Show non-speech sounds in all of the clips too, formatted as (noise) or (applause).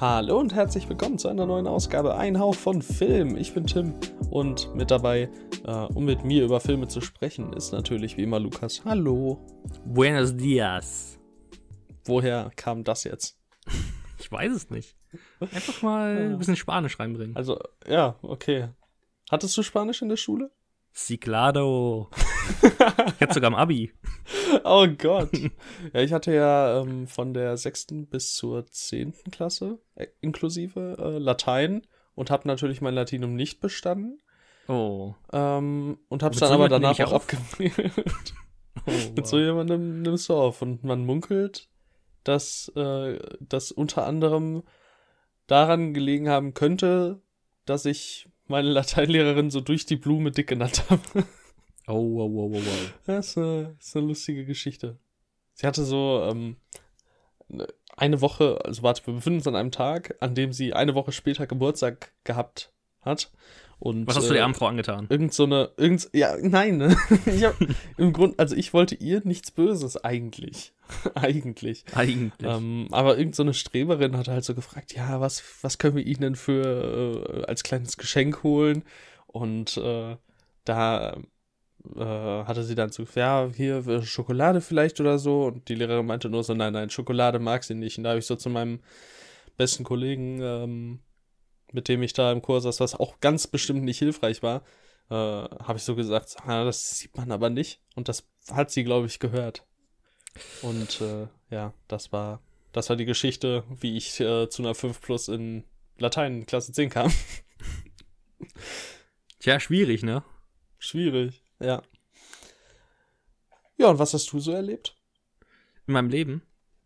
Hallo und herzlich willkommen zu einer neuen Ausgabe Ein Hauch von Film. Ich bin Tim und mit dabei, äh, um mit mir über Filme zu sprechen, ist natürlich wie immer Lukas. Hallo. Buenos dias. Woher kam das jetzt? Ich weiß es nicht. Einfach mal ein bisschen Spanisch reinbringen. Also, ja, okay. Hattest du Spanisch in der Schule? Ich (laughs) hatte sogar am Abi. Oh Gott. Ja, ich hatte ja ähm, von der sechsten bis zur zehnten Klasse äh, inklusive äh, Latein und habe natürlich mein Latinum nicht bestanden. Oh. Ähm, und hab's Mit dann aber danach auch abgewählt. (laughs) (laughs) oh Mit so jemandem nimmst du auf. Und man munkelt, dass äh, das unter anderem daran gelegen haben könnte, dass ich meine Lateinlehrerin so durch die Blume dick genannt habe. oh, wow, wow, wow, wow. Das ist eine, ist eine lustige Geschichte. Sie hatte so ähm, ne- eine Woche, also warte, wir befinden uns an einem Tag, an dem sie eine Woche später Geburtstag gehabt hat. Und, Was hast du äh, der armen Frau angetan? Irgend so eine, irgend, ja, nein, ne? (laughs) ich hab, im Grund, also ich wollte ihr nichts Böses eigentlich. (laughs) eigentlich. Eigentlich. Ähm, aber irgend so eine Streberin hat halt so gefragt, ja, was, was können wir ihnen denn für, äh, als kleines Geschenk holen? Und, äh, da, äh, hatte sie dann so, ja, hier äh, Schokolade vielleicht oder so. Und die Lehrerin meinte nur so, nein, nein, Schokolade mag sie nicht. Und da habe ich so zu meinem besten Kollegen, ähm, mit dem ich da im Kurs saß, was auch ganz bestimmt nicht hilfreich war, äh, habe ich so gesagt, ah, das sieht man aber nicht. Und das hat sie, glaube ich, gehört. Und äh, ja, das war, das war die Geschichte, wie ich äh, zu einer 5 Plus in Latein Klasse 10 kam. (laughs) Tja, schwierig, ne? Schwierig, ja. Ja, und was hast du so erlebt? In meinem Leben.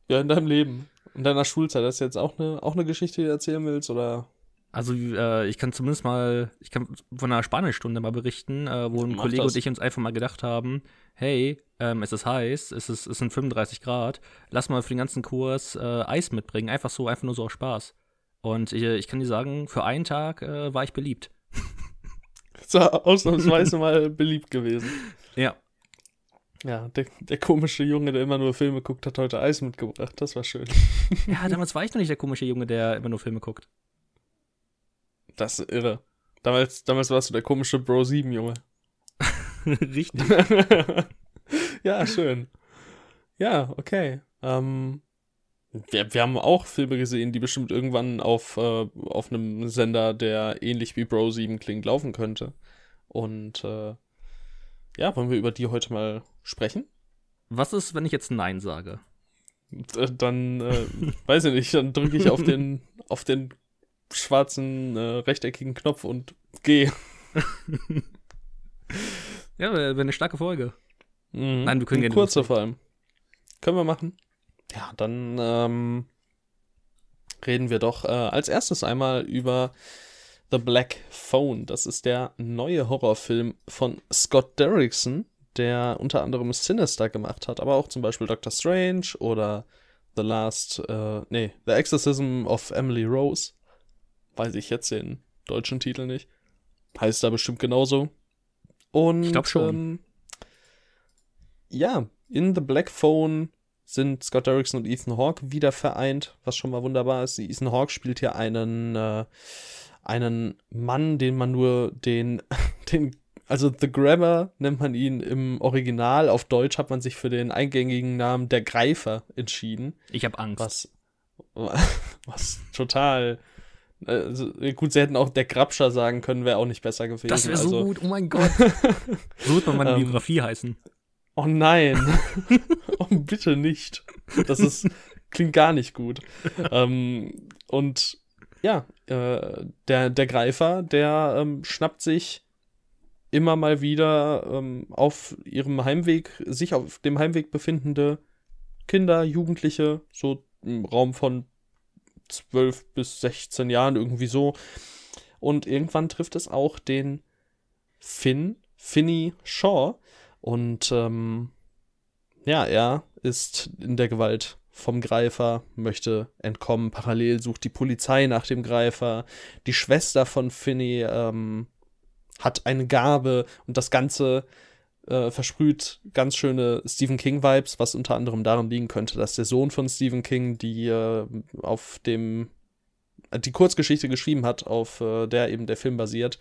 Ja, in deinem Leben. In deiner Schulzeit. Das ist jetzt auch eine, auch eine Geschichte, die du erzählen willst? Oder? Also, äh, ich kann zumindest mal, ich kann von einer Spanischstunde mal berichten, äh, wo ein Mach Kollege das. und ich uns einfach mal gedacht haben, hey, ähm, es ist heiß, es, ist, es sind 35 Grad, lass mal für den ganzen Kurs äh, Eis mitbringen, einfach so, einfach nur so aus Spaß. Und ich, ich kann dir sagen, für einen Tag äh, war ich beliebt. Er ausnahmsweise mal beliebt gewesen. (laughs) Ja. Ja, der, der komische Junge, der immer nur Filme guckt, hat heute Eis mitgebracht. Das war schön. Ja, damals war ich noch nicht der komische Junge, der immer nur Filme guckt. Das ist irre. Damals, damals warst du der komische Bro 7 Junge. (laughs) Richtig. (laughs) ja, schön. Ja, okay. Ähm, wir, wir haben auch Filme gesehen, die bestimmt irgendwann auf, äh, auf einem Sender, der ähnlich wie Bro 7 klingt, laufen könnte. Und äh, ja, wollen wir über die heute mal sprechen? Was ist, wenn ich jetzt Nein sage? D- Dann, äh, weiß ich nicht, dann drücke ich auf den, (laughs) auf den schwarzen, äh, rechteckigen Knopf und gehe. (laughs) Ja, wäre wär eine starke Folge. Mhm. Nein, wir können Eine gerne kurze vor allem. Können wir machen. Ja, dann ähm, reden wir doch äh, als erstes einmal über The Black Phone. Das ist der neue Horrorfilm von Scott Derrickson, der unter anderem Sinister gemacht hat, aber auch zum Beispiel Doctor Strange oder The Last, äh, nee, The Exorcism of Emily Rose. Weiß ich jetzt den deutschen Titel nicht. Heißt da bestimmt genauso. Und Ich glaub schon. Ähm, ja, in The Black Phone sind Scott Derrickson und Ethan Hawke wieder vereint, was schon mal wunderbar ist. Ethan Hawke spielt hier einen, äh, einen Mann, den man nur den, (laughs) den, also The Grabber nennt man ihn im Original. Auf Deutsch hat man sich für den eingängigen Namen der Greifer entschieden. Ich habe Angst. Was, (laughs) was total. Also, gut, sie hätten auch der Grabscher sagen können, wäre auch nicht besser gewesen. Das wäre so also, gut, oh mein Gott. (laughs) so wird man meine Ähm, Biografie heißen. Oh nein. (laughs) oh, bitte nicht. Das ist, klingt gar nicht gut. ähm, und ja, äh, der, der Greifer, der ähm, schnappt sich immer mal wieder ähm, auf ihrem Heimweg, sich auf dem Heimweg befindende Kinder, Jugendliche, so im Raum von 12 bis 16 Jahren, irgendwie so. Und irgendwann trifft es auch den Finn, Finny Shaw. Und ähm, ja, er ist in der Gewalt vom Greifer, möchte entkommen. Parallel sucht die Polizei nach dem Greifer. Die Schwester von Finny ähm, hat eine Gabe und das Ganze äh, versprüht ganz schöne Stephen King-Vibes, was unter anderem daran liegen könnte, dass der Sohn von Stephen King die äh, auf dem die Kurzgeschichte geschrieben hat, auf äh, der eben der Film basiert.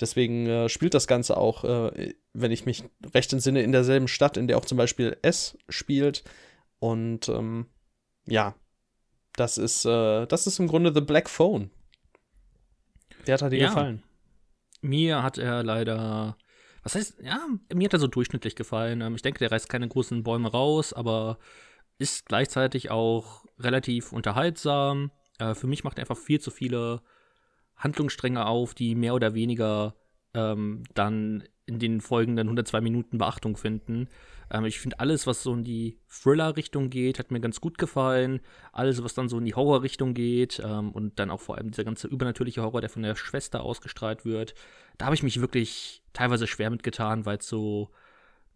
Deswegen äh, spielt das Ganze auch, äh, wenn ich mich recht entsinne, in derselben Stadt, in der auch zum Beispiel S spielt. Und ähm, ja, das ist, äh, das ist im Grunde The Black Phone. Wer hat er dir ja. gefallen? Mir hat er leider, was heißt, ja, mir hat er so durchschnittlich gefallen. Ähm, ich denke, der reißt keine großen Bäume raus, aber ist gleichzeitig auch relativ unterhaltsam. Äh, für mich macht er einfach viel zu viele Handlungsstränge auf, die mehr oder weniger ähm, dann in den folgenden 102 Minuten Beachtung finden. Ähm, ich finde alles, was so in die Thriller-Richtung geht, hat mir ganz gut gefallen. Alles, was dann so in die Horror-Richtung geht ähm, und dann auch vor allem dieser ganze übernatürliche Horror, der von der Schwester ausgestrahlt wird, da habe ich mich wirklich teilweise schwer mitgetan, weil es so,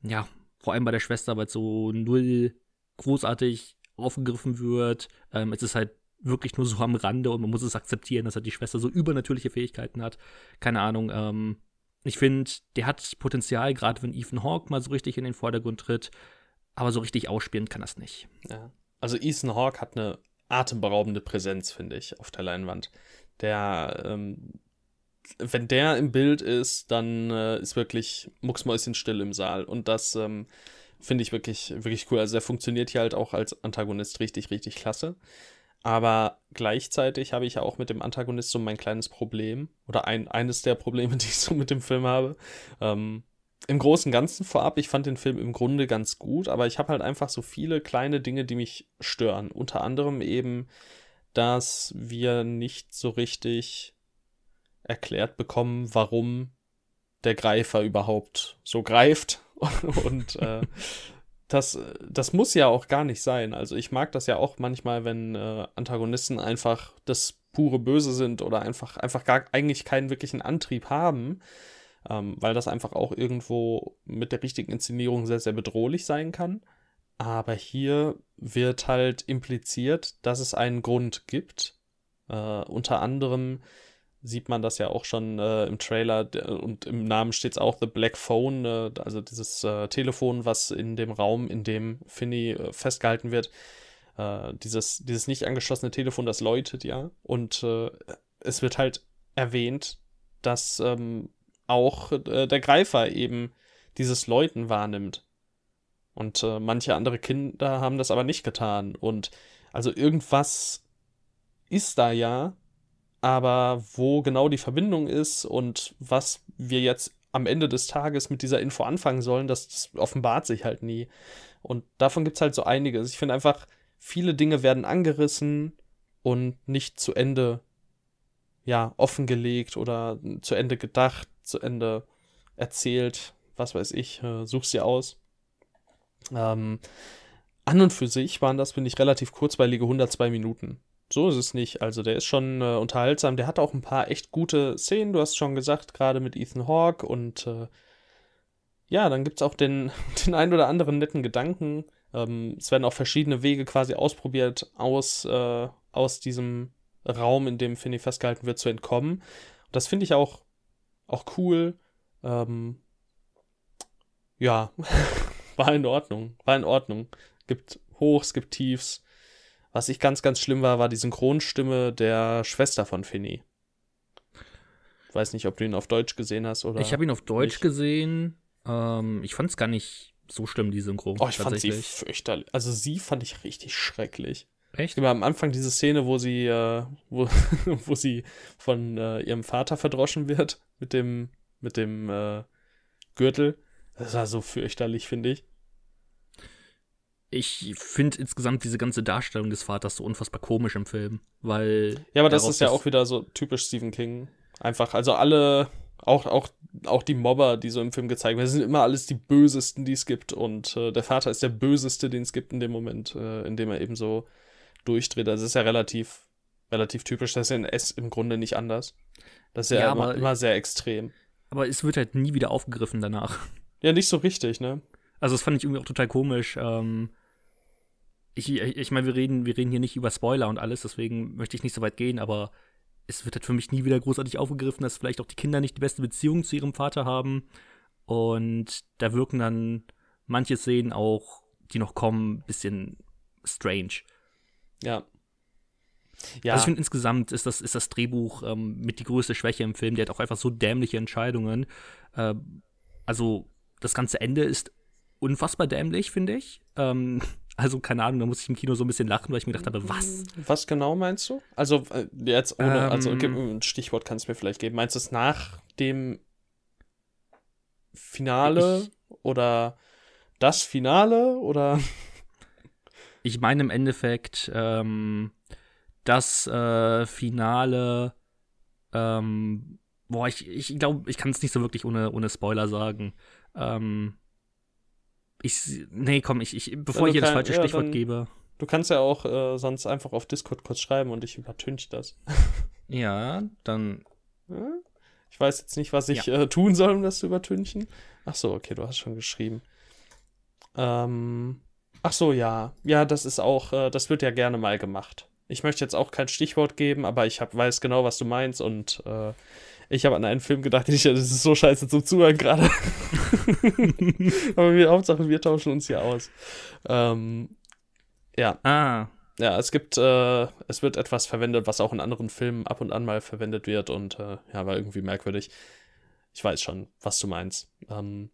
ja, vor allem bei der Schwester, weil es so null großartig aufgegriffen wird. Ähm, es ist halt wirklich nur so am Rande und man muss es akzeptieren, dass er die Schwester so übernatürliche Fähigkeiten hat. Keine Ahnung, ähm, ich finde, der hat Potenzial, gerade wenn Ethan Hawke mal so richtig in den Vordergrund tritt, aber so richtig ausspielen kann das nicht. Ja. Also Ethan Hawke hat eine atemberaubende Präsenz, finde ich, auf der Leinwand. Der, ähm, wenn der im Bild ist, dann äh, ist wirklich mucksmäuschen still im Saal. Und das ähm, finde ich wirklich, wirklich cool. Also er funktioniert hier halt auch als Antagonist richtig, richtig klasse. Aber gleichzeitig habe ich ja auch mit dem Antagonist so mein kleines Problem oder ein, eines der Probleme, (laughs) die ich so mit dem Film habe. Ähm, Im Großen und Ganzen vorab, ich fand den Film im Grunde ganz gut, aber ich habe halt einfach so viele kleine Dinge, die mich stören. Unter anderem eben, dass wir nicht so richtig erklärt bekommen, warum der Greifer überhaupt so greift. (laughs) und äh, (laughs) das, das muss ja auch gar nicht sein. Also ich mag das ja auch manchmal, wenn äh, Antagonisten einfach das pure Böse sind oder einfach, einfach gar eigentlich keinen wirklichen Antrieb haben, ähm, weil das einfach auch irgendwo mit der richtigen Inszenierung sehr, sehr bedrohlich sein kann. Aber hier wird halt impliziert, dass es einen Grund gibt. Äh, unter anderem sieht man das ja auch schon äh, im Trailer und im Namen steht es auch The Black Phone, äh, also dieses äh, Telefon, was in dem Raum, in dem Finney äh, festgehalten wird. Äh, dieses, dieses nicht angeschlossene Telefon, das läutet ja. Und äh, es wird halt erwähnt, dass ähm, auch der Greifer eben dieses Läuten wahrnimmt. Und manche andere Kinder haben das aber nicht getan. Und also irgendwas ist da ja, aber wo genau die Verbindung ist und was wir jetzt am Ende des Tages mit dieser Info anfangen sollen, das, das offenbart sich halt nie. Und davon gibt es halt so einiges. Ich finde einfach, viele Dinge werden angerissen und nicht zu Ende ja, offengelegt oder zu Ende gedacht, zu Ende erzählt, was weiß ich, äh, such's dir aus. Ähm, an und für sich waren das, finde ich, relativ kurzweilige 102 Minuten. So ist es nicht. Also der ist schon äh, unterhaltsam. Der hat auch ein paar echt gute Szenen. Du hast schon gesagt, gerade mit Ethan Hawke. Und äh, ja, dann gibt es auch den, (laughs) den ein oder anderen netten Gedanken. Ähm, es werden auch verschiedene Wege quasi ausprobiert, aus, äh, aus diesem Raum, in dem Finney festgehalten wird, zu entkommen. Und das finde ich auch, auch cool. Ähm, ja, (laughs) war in Ordnung. War in Ordnung. Gibt Hochs, gibt Tiefs. Was ich ganz, ganz schlimm war, war die Synchronstimme der Schwester von Finny. Weiß nicht, ob du ihn auf Deutsch gesehen hast oder. Ich habe ihn auf Deutsch nicht. gesehen. Ähm, ich fand es gar nicht so schlimm, die Synchro. Oh, ich fand sie fürchterlich. Also sie fand ich richtig schrecklich. Echt? Immer am Anfang diese Szene, wo sie, äh, wo, (laughs) wo sie von äh, ihrem Vater verdroschen wird mit dem, mit dem äh, Gürtel. Das war so fürchterlich, finde ich ich finde insgesamt diese ganze Darstellung des Vaters so unfassbar komisch im Film, weil. Ja, aber das ist ja auch wieder so typisch Stephen King. Einfach, also alle, auch, auch, auch die Mobber, die so im Film gezeigt werden, sind immer alles die bösesten, die es gibt. Und äh, der Vater ist der böseste, den es gibt in dem Moment, äh, in dem er eben so durchdreht. Also das ist ja relativ, relativ typisch. Das ist ja in S im Grunde nicht anders. Das ist ja, ja immer, immer sehr extrem. Aber es wird halt nie wieder aufgegriffen danach. Ja, nicht so richtig, ne? Also das fand ich irgendwie auch total komisch. Ähm, ich, ich meine, wir reden, wir reden hier nicht über Spoiler und alles, deswegen möchte ich nicht so weit gehen, aber es wird halt für mich nie wieder großartig aufgegriffen, dass vielleicht auch die Kinder nicht die beste Beziehung zu ihrem Vater haben. Und da wirken dann manche Szenen auch, die noch kommen, ein bisschen strange. Ja. Ja. Also ich finde insgesamt ist das, ist das Drehbuch ähm, mit die größte Schwäche im Film. Der hat auch einfach so dämliche Entscheidungen. Äh, also das ganze Ende ist unfassbar dämlich, finde ich. Ähm, also keine Ahnung, da muss ich im Kino so ein bisschen lachen, weil ich mir gedacht habe, was? Was genau meinst du? Also äh, jetzt ohne, ähm, also ein Stichwort kannst du mir vielleicht geben. Meinst du es nach dem Finale ich, oder das Finale oder? (laughs) Ich meine im Endeffekt ähm, das äh, Finale. Ähm, boah, ich, ich glaube, ich kann es nicht so wirklich ohne, ohne Spoiler sagen. Ähm, ich, nee, komm, ich, ich bevor ja, ich hier das falsche ja, Stichwort dann, gebe. Du kannst ja auch äh, sonst einfach auf Discord kurz schreiben und ich übertünche das. (laughs) ja, dann. Ich weiß jetzt nicht, was ich ja. äh, tun soll, um das zu übertünchen. Ach so, okay, du hast schon geschrieben. Ähm, ach so, ja. Ja, das ist auch, äh, das wird ja gerne mal gemacht. Ich möchte jetzt auch kein Stichwort geben, aber ich hab, weiß genau, was du meinst und äh, ich habe an einen Film gedacht, den ich, das ist so scheiße zum Zuhören gerade. (laughs) Aber wir, Hauptsache, wir tauschen uns hier aus. Ähm, ja. Ah. Ja, es gibt, äh, es wird etwas verwendet, was auch in anderen Filmen ab und an mal verwendet wird und äh, ja, war irgendwie merkwürdig. Ich weiß schon, was du meinst. Ähm,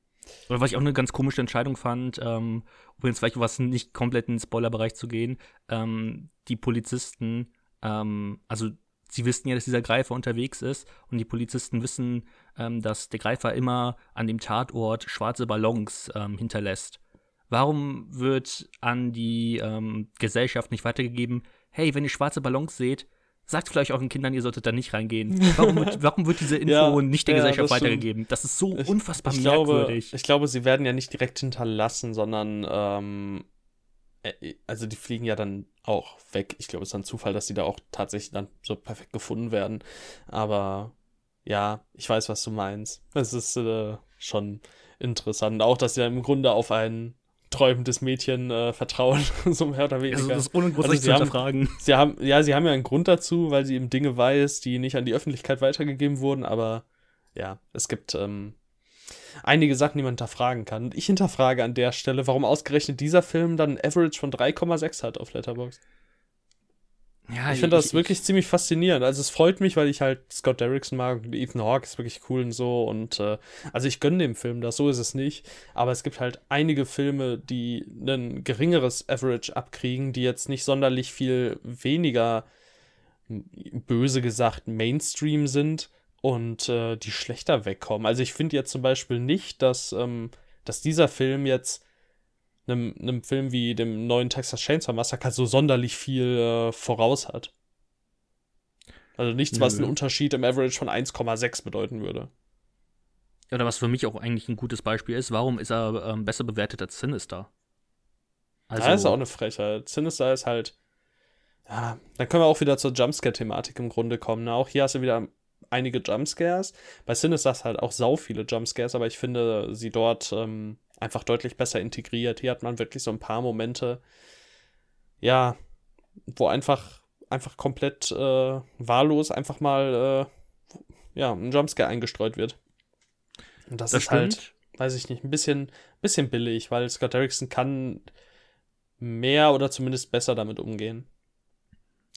oder was ich auch eine ganz komische Entscheidung fand, ähm, übrigens vielleicht was nicht komplett in den Spoilerbereich zu gehen, ähm, die Polizisten, ähm, also sie wissen ja, dass dieser Greifer unterwegs ist und die Polizisten wissen, ähm, dass der Greifer immer an dem Tatort schwarze Ballons ähm, hinterlässt. Warum wird an die ähm, Gesellschaft nicht weitergegeben, hey, wenn ihr schwarze Ballons seht, sagt vielleicht euren Kindern, ihr solltet da nicht reingehen. Warum wird, warum wird diese (laughs) Info ja, nicht der ja, Gesellschaft das weitergegeben? Das ist so unfassbar ich merkwürdig. Glaube, ich glaube, sie werden ja nicht direkt hinterlassen, sondern ähm, äh, also die fliegen ja dann auch weg. Ich glaube, es ist ein Zufall, dass die da auch tatsächlich dann so perfekt gefunden werden. Aber ja, ich weiß, was du meinst. Es ist äh, schon interessant. Auch, dass sie ja im Grunde auf ein träumendes Mädchen äh, vertrauen, (laughs) so mehr oder weniger. Also das ist ohne groß also zu hinterfragen. Sie haben, ja, sie haben ja einen Grund dazu, weil sie eben Dinge weiß, die nicht an die Öffentlichkeit weitergegeben wurden, aber ja, es gibt ähm, einige Sachen, die man hinterfragen kann. Und ich hinterfrage an der Stelle, warum ausgerechnet dieser Film dann ein Average von 3,6 hat auf Letterboxd. Ja, ich finde das ich, wirklich ich, ziemlich faszinierend. Also es freut mich, weil ich halt Scott Derrickson mag und Ethan Hawke ist wirklich cool und so. Und äh, also ich gönne dem Film das, so ist es nicht. Aber es gibt halt einige Filme, die ein geringeres Average abkriegen, die jetzt nicht sonderlich viel weniger böse gesagt Mainstream sind und äh, die schlechter wegkommen. Also ich finde jetzt zum Beispiel nicht, dass, ähm, dass dieser Film jetzt einem, einem Film wie dem neuen Texas Chainsaw Massacre so sonderlich viel äh, voraus hat. Also nichts, was einen Unterschied im Average von 1,6 bedeuten würde. Oder was für mich auch eigentlich ein gutes Beispiel ist, warum ist er ähm, besser bewertet als Sinister? Also, das ist auch eine Frechheit. Sinister ist halt. Ja, dann können wir auch wieder zur Jumpscare-Thematik im Grunde kommen. Ne? Auch hier hast du wieder einige Jumpscares. Bei Sin ist das halt auch sau viele Jumpscares, aber ich finde sie dort ähm, einfach deutlich besser integriert. Hier hat man wirklich so ein paar Momente, ja, wo einfach, einfach komplett äh, wahllos einfach mal äh, ja, ein Jumpscare eingestreut wird. Und das, das ist halt, stimmt. halt, weiß ich nicht, ein bisschen, bisschen billig, weil Scott Derrickson kann mehr oder zumindest besser damit umgehen.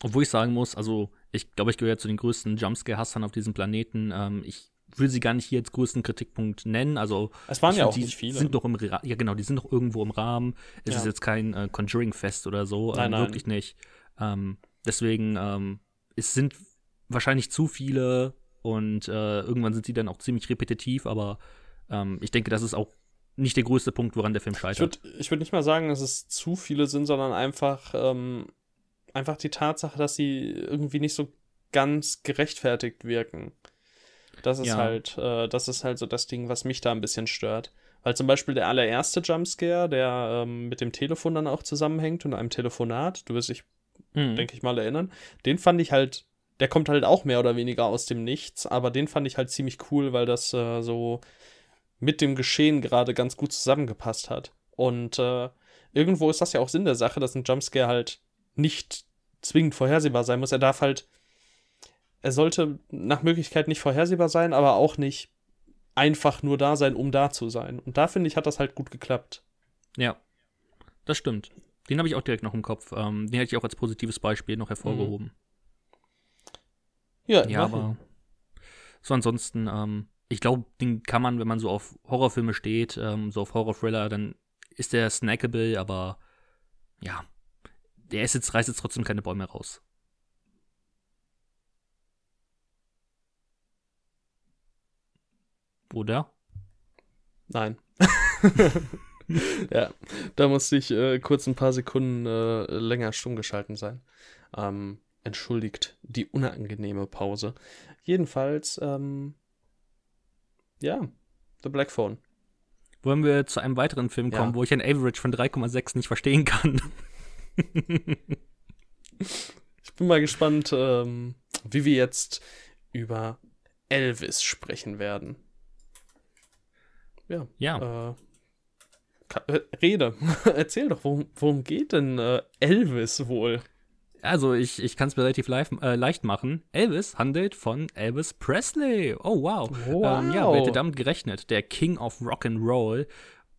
Obwohl ich sagen muss, also ich glaube, ich gehöre zu den größten Jumpscare-Hassern auf diesem Planeten. Ähm, ich will sie gar nicht hier als größten Kritikpunkt nennen. Also es waren ja find, auch nicht viele. Sind doch im ja genau, die sind doch irgendwo im Rahmen. Es ja. ist jetzt kein äh, Conjuring-Fest oder so, nein, ähm, nein. wirklich nicht. Ähm, deswegen ähm, es sind wahrscheinlich zu viele und äh, irgendwann sind sie dann auch ziemlich repetitiv. Aber ähm, ich denke, das ist auch nicht der größte Punkt, woran der Film scheitert. Ich würde würd nicht mal sagen, dass es zu viele sind, sondern einfach ähm, einfach die Tatsache, dass sie irgendwie nicht so ganz gerechtfertigt wirken. Das ist ja. halt, äh, das ist halt so das Ding, was mich da ein bisschen stört. Weil zum Beispiel der allererste Jumpscare, der ähm, mit dem Telefon dann auch zusammenhängt und einem Telefonat, du wirst dich, mhm. denke ich mal, erinnern, den fand ich halt, der kommt halt auch mehr oder weniger aus dem Nichts, aber den fand ich halt ziemlich cool, weil das äh, so mit dem Geschehen gerade ganz gut zusammengepasst hat. Und äh, irgendwo ist das ja auch Sinn der Sache, dass ein Jumpscare halt nicht zwingend vorhersehbar sein muss. Er darf halt, er sollte nach Möglichkeit nicht vorhersehbar sein, aber auch nicht einfach nur da sein, um da zu sein. Und da finde ich, hat das halt gut geklappt. Ja, das stimmt. Den habe ich auch direkt noch im Kopf. Ähm, den hätte ich auch als positives Beispiel noch hervorgehoben. Ja, Ja, immerhin. aber so ansonsten, ähm, ich glaube, den kann man, wenn man so auf Horrorfilme steht, ähm, so auf Horror-Thriller, dann ist der snackable, aber ja, der ist jetzt, reißt jetzt trotzdem keine Bäume raus. Oder? Nein. (laughs) ja, da musste ich äh, kurz ein paar Sekunden äh, länger stumm geschalten sein. Ähm, entschuldigt die unangenehme Pause. Jedenfalls, ähm, ja, The Black Phone. Wollen wir zu einem weiteren Film Ja. kommen, wo ich ein Average von 3,6 nicht verstehen kann? (laughs) (laughs) Ich bin mal gespannt, ähm, wie wir jetzt über Elvis sprechen werden. Ja. ja. Äh, äh, Rede, (laughs) erzähl doch, worum, worum geht denn äh, Elvis wohl? Also, ich, ich kann es mir relativ live, äh, leicht machen. Elvis handelt von Elvis Presley. Oh, wow. Wow. Ähm, ja, wer hätte damit gerechnet? Der King of Rock'n'Roll.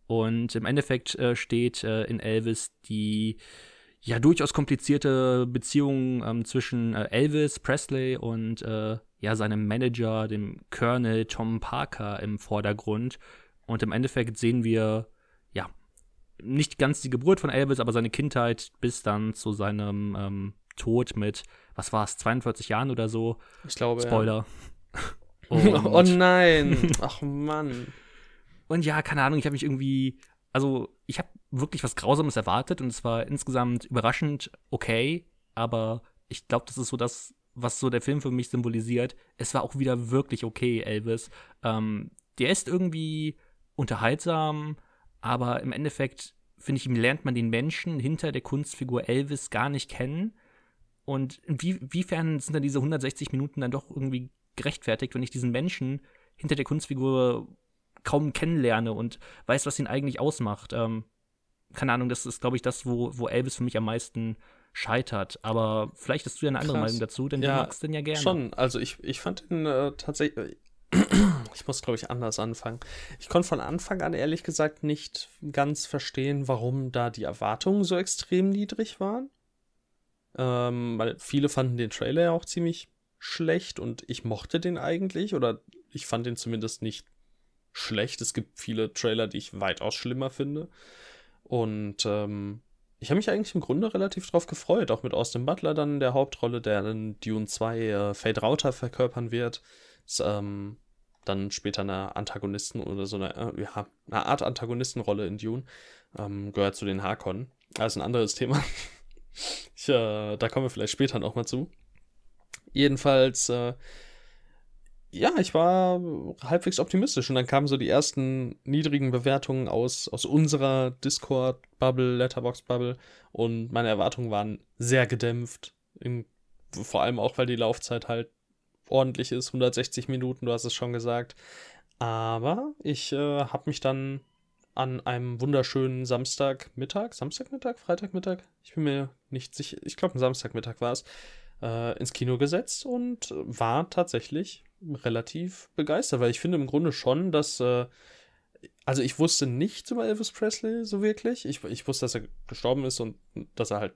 Und im Endeffekt äh, steht äh, in Elvis die ja durchaus komplizierte Beziehung ähm, zwischen äh, Elvis Presley und äh, ja seinem Manager, dem Colonel Tom Parker im Vordergrund. Und im Endeffekt sehen wir ja nicht ganz die Geburt von Elvis, aber seine Kindheit bis dann zu seinem ähm, Tod mit, was war es, 42 Jahren oder so. Ich glaube, Spoiler. (laughs) Ja. Oh nein. Ach Mann. Und ja, keine Ahnung, ich habe mich irgendwie, also ich habe wirklich was Grausames erwartet und es war insgesamt überraschend okay, aber ich glaube, das ist so das, was so der Film für mich symbolisiert. Es war auch wieder wirklich okay, Elvis. Ähm, der ist irgendwie unterhaltsam, aber im Endeffekt, finde ich, lernt man den Menschen hinter der Kunstfigur Elvis gar nicht kennen. Und inwie- inwiefern sind dann diese 160 Minuten dann doch irgendwie gerechtfertigt, wenn ich diesen Menschen hinter der Kunstfigur kaum kennenlerne und weiß, was ihn eigentlich ausmacht. Ähm, keine Ahnung, das ist, glaube ich, das, wo, wo Elvis für mich am meisten scheitert. Aber vielleicht hast du ja eine andere Krass. Meinung dazu, denn Ja, du magst den ja gerne. Schon, also ich, ich fand ihn äh, tatsächlich. (clears throat) Ich muss, glaube ich, anders anfangen. Ich konnte von Anfang an ehrlich gesagt nicht ganz verstehen, warum da die Erwartungen so extrem niedrig waren. Ähm, weil viele fanden den Trailer ja auch ziemlich schlecht und ich mochte den eigentlich oder ich fand den zumindest nicht schlecht. Es gibt viele Trailer, die ich weitaus schlimmer finde. Und ähm, ich habe mich eigentlich im Grunde relativ drauf gefreut, auch mit Austin Butler dann in der Hauptrolle, der in Dune 2 äh, Fade Rauter verkörpern wird. Ist, ähm, dann später eine Antagonisten oder so eine, äh, ja, eine Art Antagonistenrolle in Dune. Ähm, gehört zu den Harkonnen. Also ein anderes Thema. (laughs) ich, äh, da kommen wir vielleicht später nochmal zu. Jedenfalls, äh, ja, ich war halbwegs optimistisch und dann kamen so die ersten niedrigen Bewertungen aus, aus unserer Discord-Bubble, Letterbox-Bubble und meine Erwartungen waren sehr gedämpft. In, vor allem auch, weil die Laufzeit halt ordentlich ist, 160 Minuten, du hast es schon gesagt. Aber ich äh, habe mich dann an einem wunderschönen Samstagmittag, Samstagmittag, Freitagmittag, ich bin mir nicht sicher, ich glaube, ein Samstagmittag war es, äh, ins Kino gesetzt und war tatsächlich relativ begeistert, weil ich finde im Grunde schon, dass, äh, also ich wusste nichts über Elvis Presley so wirklich. Ich, ich wusste, dass er gestorben ist und dass er halt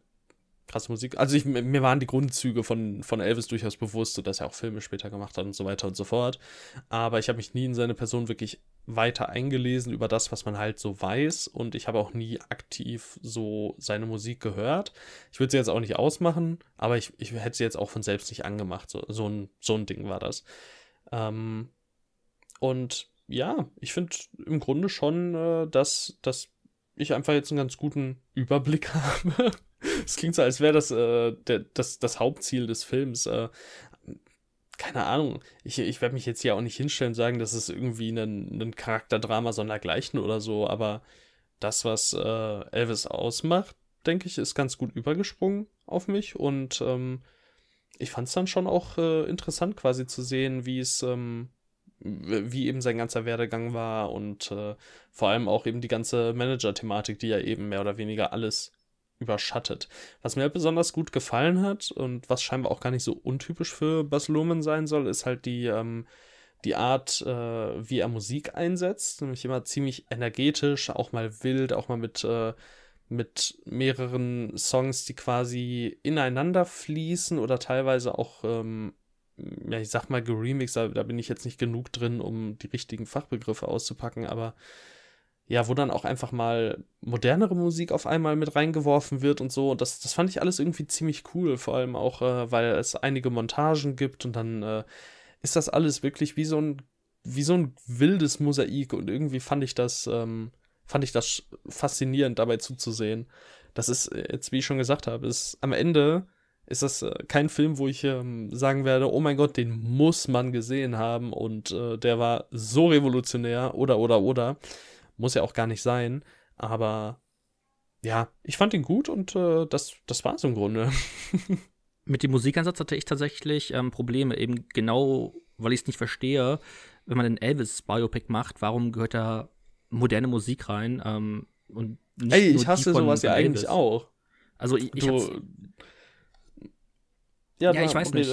krasse Musik. Also ich, mir waren die Grundzüge von, von Elvis durchaus bewusst, so dass er auch Filme später gemacht hat und so weiter und so fort. Aber ich habe mich nie in seine Person wirklich weiter eingelesen über das, was man halt so weiß. Und ich habe auch nie aktiv so seine Musik gehört. Ich würde sie jetzt auch nicht ausmachen, aber ich, ich hätte sie jetzt auch von selbst nicht angemacht. So, so, ein, so ein Ding war das. Ähm, und ja, ich finde im Grunde schon, äh, dass, dass ich einfach jetzt einen ganz guten Überblick (laughs) habe. Es klingt so, als wäre das, äh, das das Hauptziel des Films. Äh, keine Ahnung. Ich, ich werde mich jetzt hier auch nicht hinstellen und sagen, das ist irgendwie ein, ein Charakterdrama sondergleichen oder so, aber das, was äh, Elvis ausmacht, denke ich, ist ganz gut übergesprungen auf mich und ähm, ich fand es dann schon auch äh, interessant quasi zu sehen, wie es, ähm, wie eben sein ganzer Werdegang war und äh, vor allem auch eben die ganze Manager-Thematik, die ja eben mehr oder weniger alles überschattet. Was mir halt besonders gut gefallen hat und was scheinbar auch gar nicht so untypisch für Bas Luhrmann sein soll, ist halt die, ähm, die Art, äh, wie er Musik einsetzt. Nämlich immer ziemlich energetisch, auch mal wild, auch mal mit, äh, mit mehreren Songs, die quasi ineinander fließen oder teilweise auch ähm, ja, ich sag mal geremixed, da, da bin ich jetzt nicht genug drin, um die richtigen Fachbegriffe auszupacken, aber ja, wo dann auch einfach mal modernere Musik auf einmal mit reingeworfen wird und so. Und das, das fand ich alles irgendwie ziemlich cool, vor allem auch, äh, weil es einige Montagen gibt und dann äh, ist das alles wirklich wie so ein, wie so ein wildes Mosaik und irgendwie fand ich das, ähm, fand ich das faszinierend dabei zuzusehen. Das ist äh, jetzt, wie ich schon gesagt habe, ist am Ende ist das äh, kein Film, wo ich ähm, sagen werde, oh mein Gott, den muss man gesehen haben und äh, der war so revolutionär oder oder oder. Muss ja auch gar nicht sein, aber ja, ich fand ihn gut und äh, das, das war es im Grunde. (laughs) Mit dem Musikansatz hatte ich tatsächlich ähm, Probleme, eben genau, weil ich es nicht verstehe, wenn man einen Elvis-Biopic macht, warum gehört da moderne Musik rein? Ähm, und nicht Ey, ich hasse sowas ja eigentlich auch. Also ich, ich du, ja, ja ich weiß nicht.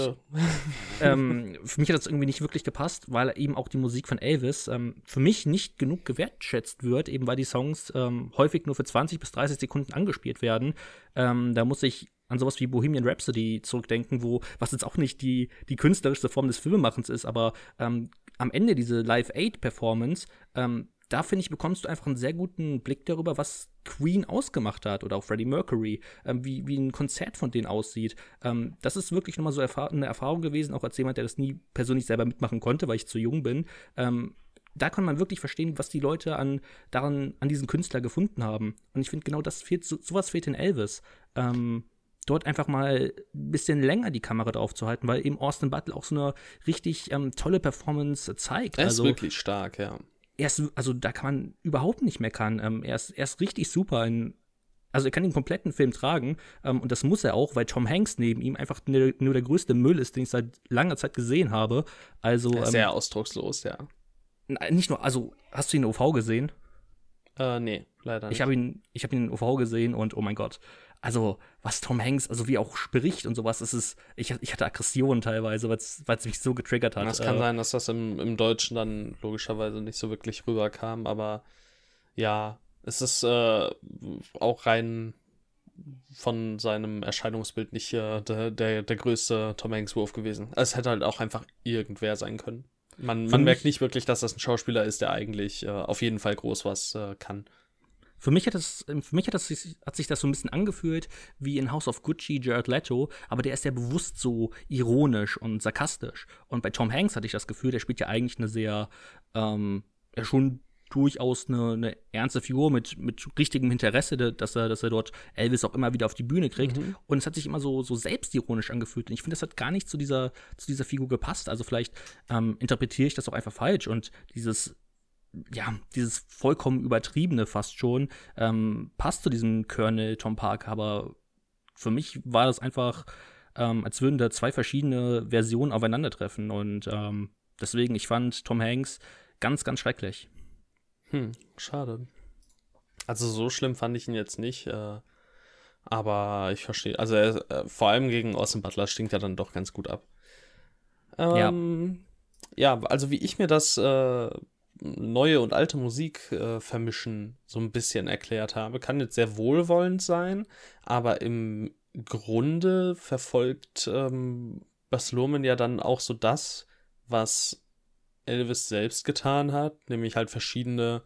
(laughs) ähm, für mich hat das irgendwie nicht wirklich gepasst, weil eben auch die Musik von Elvis ähm, für mich nicht genug gewertschätzt wird, eben weil die Songs ähm, häufig nur für 20 bis 30 Sekunden angespielt werden. Ähm, da muss ich an sowas wie Bohemian Rhapsody zurückdenken, wo, was jetzt auch nicht die, die künstlerischste Form des Filmemachens ist, aber ähm, am Ende diese Live-Aid-Performance, ähm, da finde ich, bekommst du einfach einen sehr guten Blick darüber, was Queen ausgemacht hat oder auch Freddie Mercury, ähm, wie, wie ein Konzert von denen aussieht. Ähm, das ist wirklich nochmal so erfahr eine Erfahrung gewesen, auch als jemand, der das nie persönlich selber mitmachen konnte, weil ich zu jung bin. Ähm, da kann man wirklich verstehen, was die Leute an, daran, an diesen Künstler gefunden haben. Und ich finde, genau das fehlt, so, sowas fehlt in Elvis. Ähm, dort einfach mal ein bisschen länger die Kamera drauf zu halten, weil eben Austin Butler auch so eine richtig ähm, tolle Performance zeigt. Er ist also, wirklich stark, ja er ist, also da kann man überhaupt nicht meckern. Ähm, er, ist, er ist richtig super in, also er kann den kompletten Film tragen ähm, und das muss er auch, weil Tom Hanks neben ihm einfach nur, nur der größte Müll ist, den ich seit langer Zeit gesehen habe. Also ähm, sehr ausdruckslos, ja. Nicht nur, also hast du ihn in OV gesehen? Äh, nee, leider nicht. Ich habe ihn, ich habe ihn in OV gesehen und oh mein Gott, also was Tom Hanks, also wie auch spricht und sowas, ist es, ich, ich hatte Aggressionen teilweise, weil es mich so getriggert hat. Es kann äh, sein, dass das im, im Deutschen dann logischerweise nicht so wirklich rüberkam, aber ja, es ist äh, auch rein von seinem Erscheinungsbild nicht äh, der, der, der größte Tom Hanks-Wurf gewesen. Es hätte halt auch einfach irgendwer sein können. Man, man merkt nicht wirklich, dass das ein Schauspieler ist, der eigentlich äh, auf jeden Fall groß was äh, kann. Für mich hat das, für mich hat das, hat sich das so ein bisschen angefühlt wie in House of Gucci Jared Leto, aber der ist ja bewusst so ironisch und sarkastisch. Und bei Tom Hanks hatte ich das Gefühl, der spielt ja eigentlich eine sehr, ähm, ja schon durchaus eine, eine ernste Figur mit, mit richtigem Interesse, dass er, dass er dort Elvis auch immer wieder auf die Bühne kriegt. Mhm. Und es hat sich immer so, so selbstironisch angefühlt. Und ich finde, das hat gar nicht zu dieser, zu dieser Figur gepasst. Also vielleicht ähm, interpretiere ich das auch einfach falsch. Und dieses ja, dieses vollkommen übertriebene fast schon, ähm, passt zu diesem Colonel Tom Parker, aber für mich war das einfach, ähm, als würden da zwei verschiedene Versionen aufeinandertreffen und ähm, deswegen, ich fand Tom Hanks ganz, ganz schrecklich. Hm, schade. Also so schlimm fand ich ihn jetzt nicht, äh, aber ich verstehe, also er, äh, vor allem gegen Austin Butler stinkt er dann doch ganz gut ab. Ähm, ja. ja, also wie ich mir das äh, neue und alte Musik äh, vermischen so ein bisschen erklärt habe. Kann jetzt sehr wohlwollend sein, aber im Grunde verfolgt ähm, Bas Luhrmann ja dann auch so das, was Elvis selbst getan hat, nämlich halt verschiedene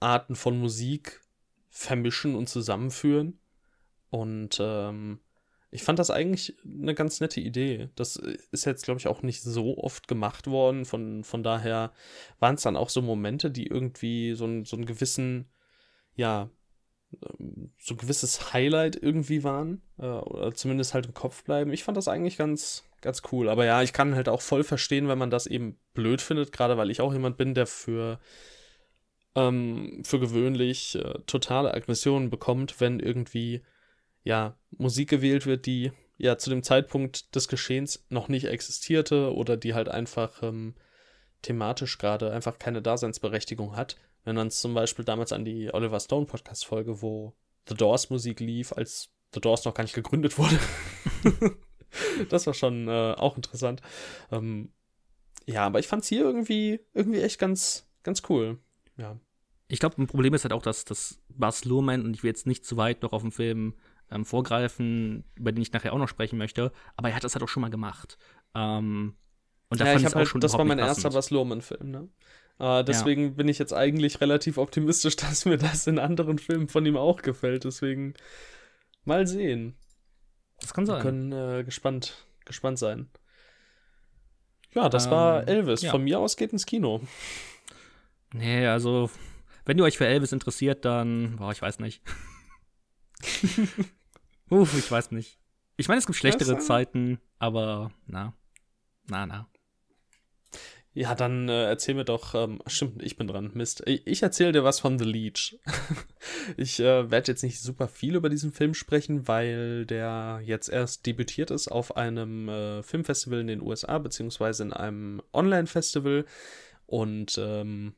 Arten von Musik vermischen und zusammenführen. Und ähm, ich fand das eigentlich eine ganz nette Idee. Das ist jetzt, glaube ich, auch nicht so oft gemacht worden. Von, von daher waren es dann auch so Momente, die irgendwie so, ein, so einen gewissen, ja, ähm, so ein gewisses Highlight irgendwie waren. Äh, oder zumindest halt im Kopf bleiben. Ich fand das eigentlich ganz, ganz cool. Aber ja, ich kann halt auch voll verstehen, wenn man das eben blöd findet, gerade weil ich auch jemand bin, der für ähm, für gewöhnlich äh, totale Aggressionen bekommt, wenn irgendwie ja, Musik gewählt wird, die ja zu dem Zeitpunkt des Geschehens noch nicht existierte oder die halt einfach ähm, thematisch gerade einfach keine Daseinsberechtigung hat. Wenn man zum Beispiel damals an die Oliver Stone Podcast-Folge, wo The Doors Musik lief, als The Doors noch gar nicht gegründet wurde. (laughs) das war schon äh, auch interessant. Ähm, ja, aber ich fand es hier irgendwie, irgendwie echt ganz, ganz cool. Ja. Ich glaube, ein Problem ist halt auch, dass das Bas Luhrmann, und ich will jetzt nicht zu weit noch auf den Film ähm, vorgreifen, über den ich nachher auch noch sprechen möchte. Aber er hat das halt auch schon mal gemacht. Ähm, und da ja, fand ich auch halt, schon Das war mein erster Bas Luhrmann-Film, ne? Äh, deswegen ja. bin ich jetzt eigentlich relativ optimistisch, (laughs) dass mir das in anderen Filmen von ihm auch gefällt. Deswegen mal sehen. Das kann sein. Wir können äh, gespannt, gespannt sein. Ja, das ähm, war Elvis. Ja. Von mir aus geht ins Kino. Nee, also, wenn ihr euch für Elvis interessiert, dann, boah, ich weiß nicht. (laughs) Uff, ich weiß nicht. Ich meine, es gibt schlechtere Zeiten, aber na, na, na. Ja, dann äh, erzähl mir doch, ähm, stimmt, ich bin dran, Mist. Ich, ich erzähle dir was von The Leech. (laughs) ich äh, werde jetzt nicht super viel über diesen Film sprechen, weil der jetzt erst debütiert ist auf einem äh, Filmfestival in den USA, beziehungsweise in einem Online-Festival. Und ähm,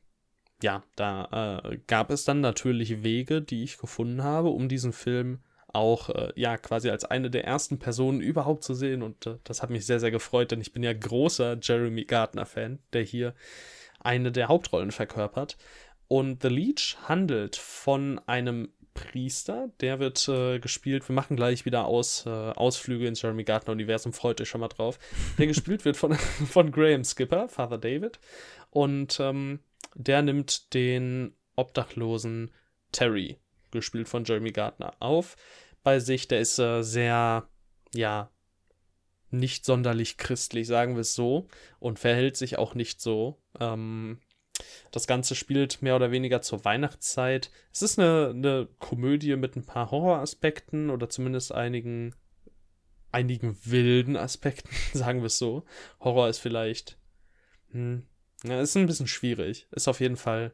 ja, da äh, gab es dann natürlich Wege, die ich gefunden habe, um diesen Film auch äh, ja quasi als eine der ersten Personen überhaupt zu sehen. Und äh, das hat mich sehr sehr gefreut, denn ich bin ja großer Jeremy Gardner Fan, der hier eine der Hauptrollen verkörpert. Und The Leech handelt von einem Priester, der wird äh, gespielt, wir machen gleich wieder aus, äh, Ausflüge ins Jeremy Gardner Universum, freut euch schon mal drauf, der gespielt wird von, (laughs) von Graham Skipper, Father David. Und ähm, der nimmt den obdachlosen Terry, gespielt von Jeremy Gardner, auf bei sich. Der ist äh, sehr, ja, nicht sonderlich christlich, sagen wir es so, und verhält sich auch nicht so. Ähm, das Ganze spielt mehr oder weniger zur Weihnachtszeit. Es ist eine, eine Komödie mit ein paar Horroraspekten oder zumindest einigen, einigen wilden Aspekten, (laughs) sagen wir es so. Horror ist vielleicht, hm, ja, ist ein bisschen schwierig. Ist auf jeden Fall,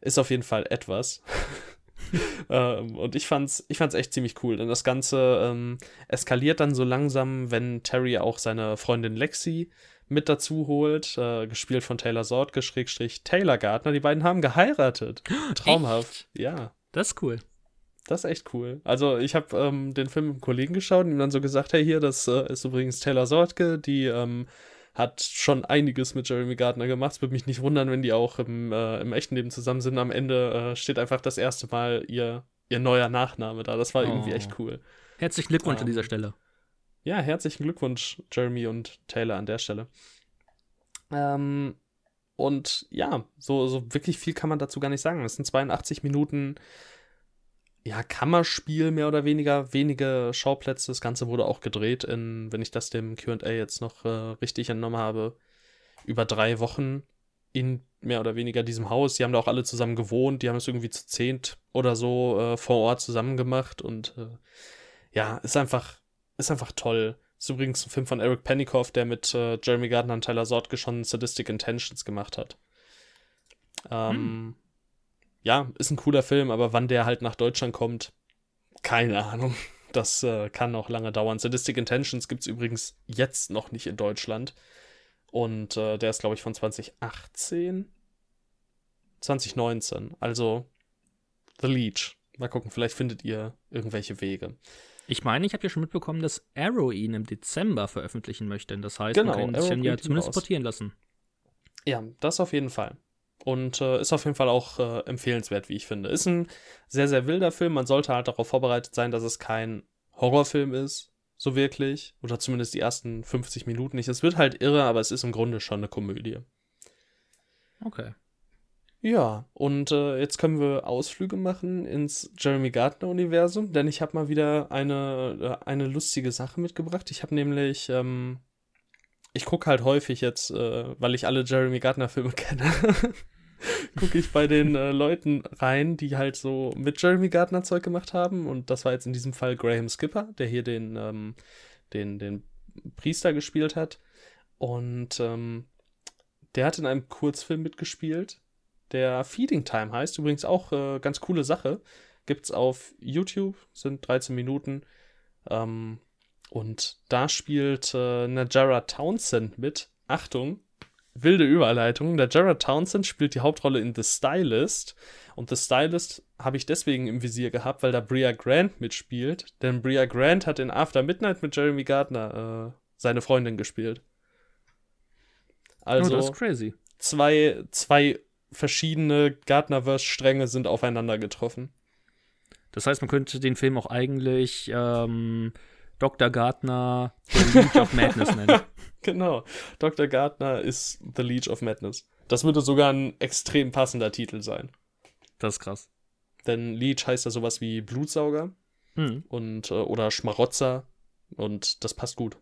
ist auf jeden Fall etwas. (laughs) (laughs) ähm, und ich fand's, ich fand's echt ziemlich cool. Denn das Ganze ähm, eskaliert dann so langsam, wenn Terry auch seine Freundin Lexi mit dazu holt, äh, gespielt von Taylor Sordke, Schrägstrich Taylor Gardner. Die beiden haben geheiratet. (gasps) Traumhaft. Echt? Ja. Das ist cool. Das ist echt cool. Also ich habe ähm, den Film mit einem Kollegen geschaut und ihm dann so gesagt, hey hier, das äh, ist übrigens Taylor Sordke, die ähm, hat schon einiges mit Jeremy Gardner gemacht. Es würde mich nicht wundern, wenn die auch im, äh, im echten Leben zusammen sind. Am Ende äh, steht einfach das erste Mal ihr, ihr neuer Nachname da. Das war oh. irgendwie echt cool. Herzlichen Glückwunsch ähm, an dieser Stelle. Ja, herzlichen Glückwunsch, Jeremy und Taylor an der Stelle. Ähm, und ja, so, so wirklich viel kann man dazu gar nicht sagen. Es sind 82 Minuten ja, Kammerspiel mehr oder weniger, wenige Schauplätze. Das Ganze wurde auch gedreht in, wenn ich das dem QA jetzt noch äh, richtig entnommen habe, über drei Wochen in mehr oder weniger diesem Haus. Die haben da auch alle zusammen gewohnt, die haben es irgendwie zu zehnt oder so äh, vor Ort zusammen gemacht und äh, ja, ist einfach, ist einfach toll. Ist übrigens ein Film von Eric Pennycoff, der mit äh, Jeremy Gardner und Tyler Sordke schon Sadistic Intentions gemacht hat. Ähm, hm ja, ist ein cooler Film, aber wann der halt nach Deutschland kommt, keine Ahnung. Das äh, kann noch lange dauern. Sadistic Intentions gibt es übrigens jetzt noch nicht in Deutschland. Und äh, der ist, glaube ich, von 2018. 2019. Also The Leech. Mal gucken, vielleicht findet ihr irgendwelche Wege. Ich meine, ich habe ja schon mitbekommen, dass Arrow ihn im Dezember veröffentlichen möchte. Das heißt, genau, man kann sich ja zumindest portieren lassen. Ja, das auf jeden Fall. Und äh, ist auf jeden Fall auch äh, empfehlenswert, wie ich finde. Ist ein sehr, sehr wilder Film. Man sollte halt darauf vorbereitet sein, dass es kein Horrorfilm ist, so wirklich. Oder zumindest die ersten 50 Minuten nicht. Es wird halt irre, aber es ist im Grunde schon eine Komödie. Okay. Ja, und äh, jetzt können wir Ausflüge machen ins Jeremy Gardner-Universum, denn ich habe mal wieder eine, äh, eine lustige Sache mitgebracht. Ich habe nämlich ähm, ich gucke halt häufig jetzt, äh, weil ich alle Jeremy Gardner-Filme (laughs) kenne, gucke ich bei den äh, Leuten rein, die halt so mit Jeremy Gardner Zeug gemacht haben. Und das war jetzt in diesem Fall Graham Skipper, der hier den, ähm, den, den Priester gespielt hat. Und ähm, der hat in einem Kurzfilm mitgespielt, der Feeding Time heißt. Übrigens auch äh, ganz coole Sache. Gibt's auf YouTube, sind 13 Minuten. Ähm, und da spielt äh, Najara Townsend mit. Achtung, wilde Überleitung. Najara Townsend spielt die Hauptrolle in The Stylist. Und The Stylist habe ich deswegen im Visier gehabt, weil da Bria Grant mitspielt. Denn Bria Grant hat in After Midnight mit Jeremy Gardner äh, seine Freundin gespielt. Also, oh, das ist crazy. Zwei, zwei verschiedene Gardnerverse-Stränge sind aufeinander getroffen. Das heißt, man könnte den Film auch eigentlich ähm, Dr. Gardner The League of Madness nennen. (laughs) genau. Dr. Gardner ist The Leech of Madness. Das würde sogar ein extrem passender Titel sein. Das ist krass. Denn Leech heißt ja sowas wie Blutsauger Hm. und äh, oder Schmarotzer und das passt gut.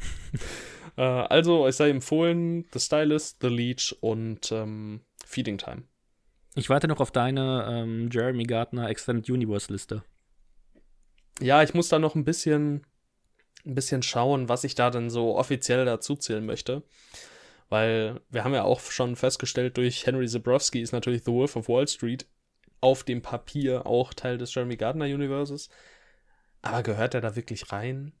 (laughs) äh, also, es sei empfohlen, The Stylist, The Leech und ähm, Feeding Time. Ich warte noch auf deine ähm, Jeremy Gardner Extended Universe Liste. Ja, ich muss da noch ein bisschen, ein bisschen schauen, was ich da denn so offiziell dazu zählen möchte. Weil wir haben ja auch schon festgestellt, durch Henry Zabrowski ist natürlich The Wolf of Wall Street auf dem Papier auch Teil des Jeremy Gardner Universes. Aber gehört er da wirklich rein?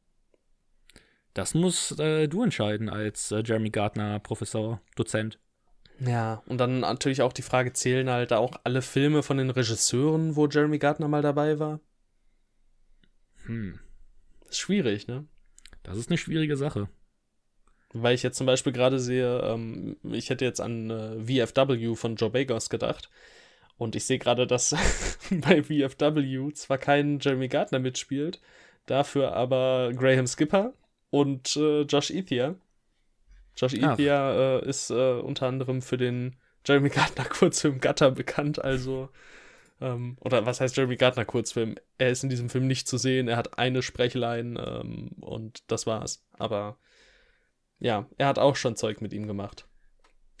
Das musst äh, du entscheiden als äh, Jeremy Gardner Professor, Dozent. Ja, und dann natürlich auch die Frage, zählen halt auch alle Filme von den Regisseuren, wo Jeremy Gardner mal dabei war? Hm. Ist schwierig, ne? Das ist eine schwierige Sache. Weil ich jetzt zum Beispiel gerade sehe, ähm, ich hätte jetzt an äh, VFW von Joe Bagos gedacht. Und ich sehe gerade, dass (laughs) bei VFW zwar kein Jeremy Gardner mitspielt, dafür aber Graham Skipper und äh, Josh Ethier. Josh. Ethier äh, ist äh, unter anderem für den Jeremy Gardner Kurzfilm Gutter bekannt, also ähm, oder was heißt Jeremy Gardner Kurzfilm? Er ist in diesem Film nicht zu sehen, er hat eine Sprechline ähm, und das war's. Aber ja, er hat auch schon Zeug mit ihm gemacht.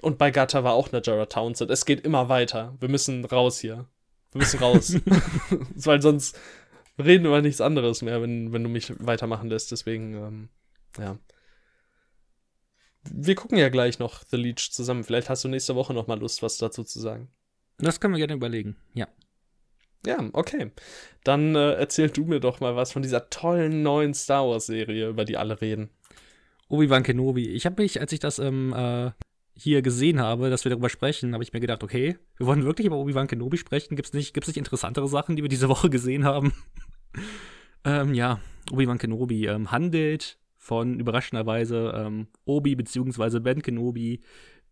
Und bei Gutter war auch eine Jared Townsend. Es geht immer weiter. Wir müssen raus hier. Wir müssen raus. (laughs) (laughs) Weil sonst reden wir über nichts anderes mehr, wenn, wenn du mich weitermachen lässt. Deswegen, ähm, ja. Wir gucken ja gleich noch The Leech zusammen. Vielleicht hast du nächste Woche noch mal Lust, was dazu zu sagen. Das können wir gerne überlegen. Ja. Ja, okay. Dann äh, erzähl du mir doch mal was von dieser tollen neuen Star Wars-Serie, über die alle reden. Obi-Wan Kenobi. Ich habe mich, als ich das ähm, äh, hier gesehen habe, dass wir darüber sprechen, habe ich mir gedacht, okay, wir wollen wirklich über Obi-Wan Kenobi sprechen. Gibt es nicht, gibt's nicht interessantere Sachen, die wir diese Woche gesehen haben? (laughs) ähm, ja, Obi-Wan Kenobi ähm, handelt von überraschenderweise ähm, Obi bzw. Ben Kenobi,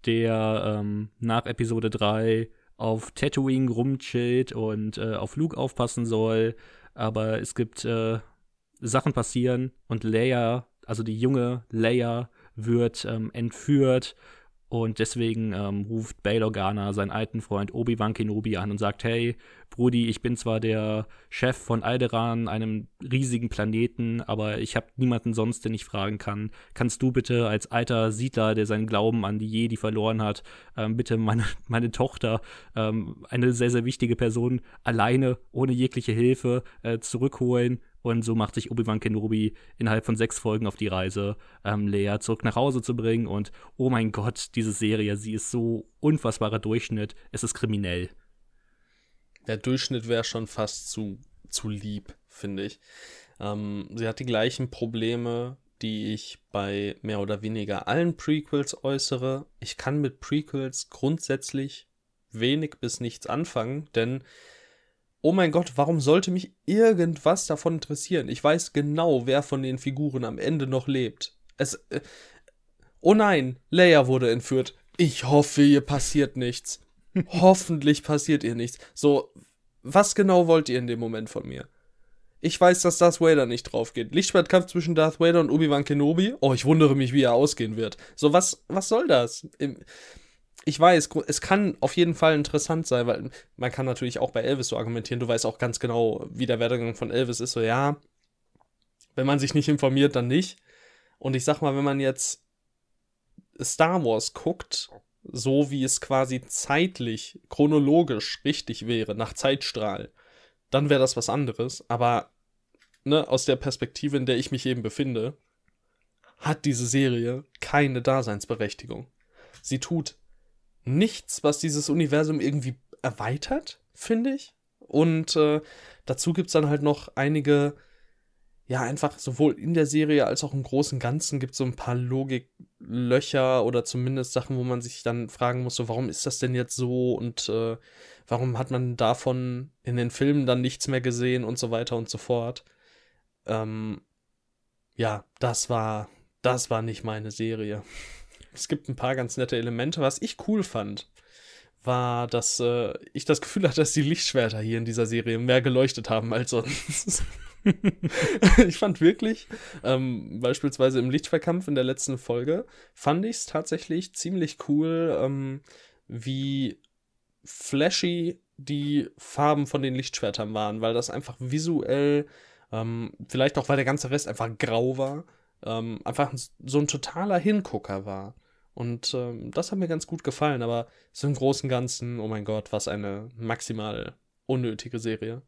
der ähm, nach Episode 3 auf Tatooine rumchillt und äh, auf Luke aufpassen soll. Aber es gibt äh, Sachen passieren und Leia, also die junge Leia, wird ähm, entführt und deswegen ähm, ruft Bail Organa seinen alten Freund Obi-Wan Kenobi an und sagt, hey, Brudi, ich bin zwar der Chef von Alderaan, einem riesigen Planeten, aber ich habe niemanden sonst, den ich fragen kann. Kannst du bitte als alter Siedler, der seinen Glauben an die Jedi verloren hat, ähm, bitte meine, (laughs) meine Tochter, ähm, eine sehr, sehr wichtige Person, alleine, ohne jegliche Hilfe, äh, zurückholen und so macht sich Obi-Wan Kenobi innerhalb von sechs Folgen auf die Reise, ähm, Leia zurück nach Hause zu bringen. Und oh mein Gott, diese Serie, sie ist so unfassbarer Durchschnitt. Es ist kriminell. Der Durchschnitt wäre schon fast zu, zu lieb, finde ich. Ähm, sie hat die gleichen Probleme, die ich bei mehr oder weniger allen Prequels äußere. Ich kann mit Prequels grundsätzlich wenig bis nichts anfangen, denn oh mein Gott, warum sollte mich irgendwas davon interessieren? Ich weiß genau, wer von den Figuren am Ende noch lebt. Es. Äh, oh nein, Leia wurde entführt. Ich hoffe, ihr passiert nichts. (laughs) Hoffentlich passiert ihr nichts. So, was genau wollt ihr in dem Moment von mir? Ich weiß, dass Darth Vader nicht drauf geht. Lichtschwertkampf zwischen Darth Vader und Obi-Wan Kenobi. Oh, ich wundere mich, wie er ausgehen wird. So, was, was soll das? Im, ich weiß, es kann auf jeden Fall interessant sein, weil man kann natürlich auch bei Elvis so argumentieren, du weißt auch ganz genau, wie der Werdegang von Elvis ist. So, ja, wenn man sich nicht informiert, dann nicht. Und ich sag mal, wenn man jetzt Star Wars guckt, so wie es quasi zeitlich, chronologisch richtig wäre, nach Zeitstrahl, dann wäre das was anderes. Aber ne, aus der Perspektive, in der ich mich eben befinde, hat diese Serie keine Daseinsberechtigung. Sie tut nichts, was dieses Universum irgendwie erweitert, finde ich. Und äh, dazu gibt es dann halt noch einige, ja, einfach sowohl in der Serie als auch im großen Ganzen gibt es so ein paar Logiklöcher oder zumindest Sachen, wo man sich dann fragen muss, so, warum ist das denn jetzt so und äh, warum hat man davon in den Filmen dann nichts mehr gesehen und so weiter und so fort. Ähm, ja, das war, das war nicht meine Serie. Es gibt ein paar ganz nette Elemente. Was ich cool fand, war, dass äh, ich das Gefühl hatte, dass die Lichtschwerter hier in dieser Serie mehr geleuchtet haben als sonst. (laughs) ich fand wirklich, ähm, beispielsweise im Lichtverkampf in der letzten Folge, fand ich es tatsächlich ziemlich cool, ähm, wie flashy die Farben von den Lichtschwertern waren, weil das einfach visuell, ähm, vielleicht auch weil der ganze Rest einfach grau war, ähm, einfach so ein totaler Hingucker war. Und ähm, das hat mir ganz gut gefallen, aber so im Großen und Ganzen, oh mein Gott, was eine maximal unnötige Serie.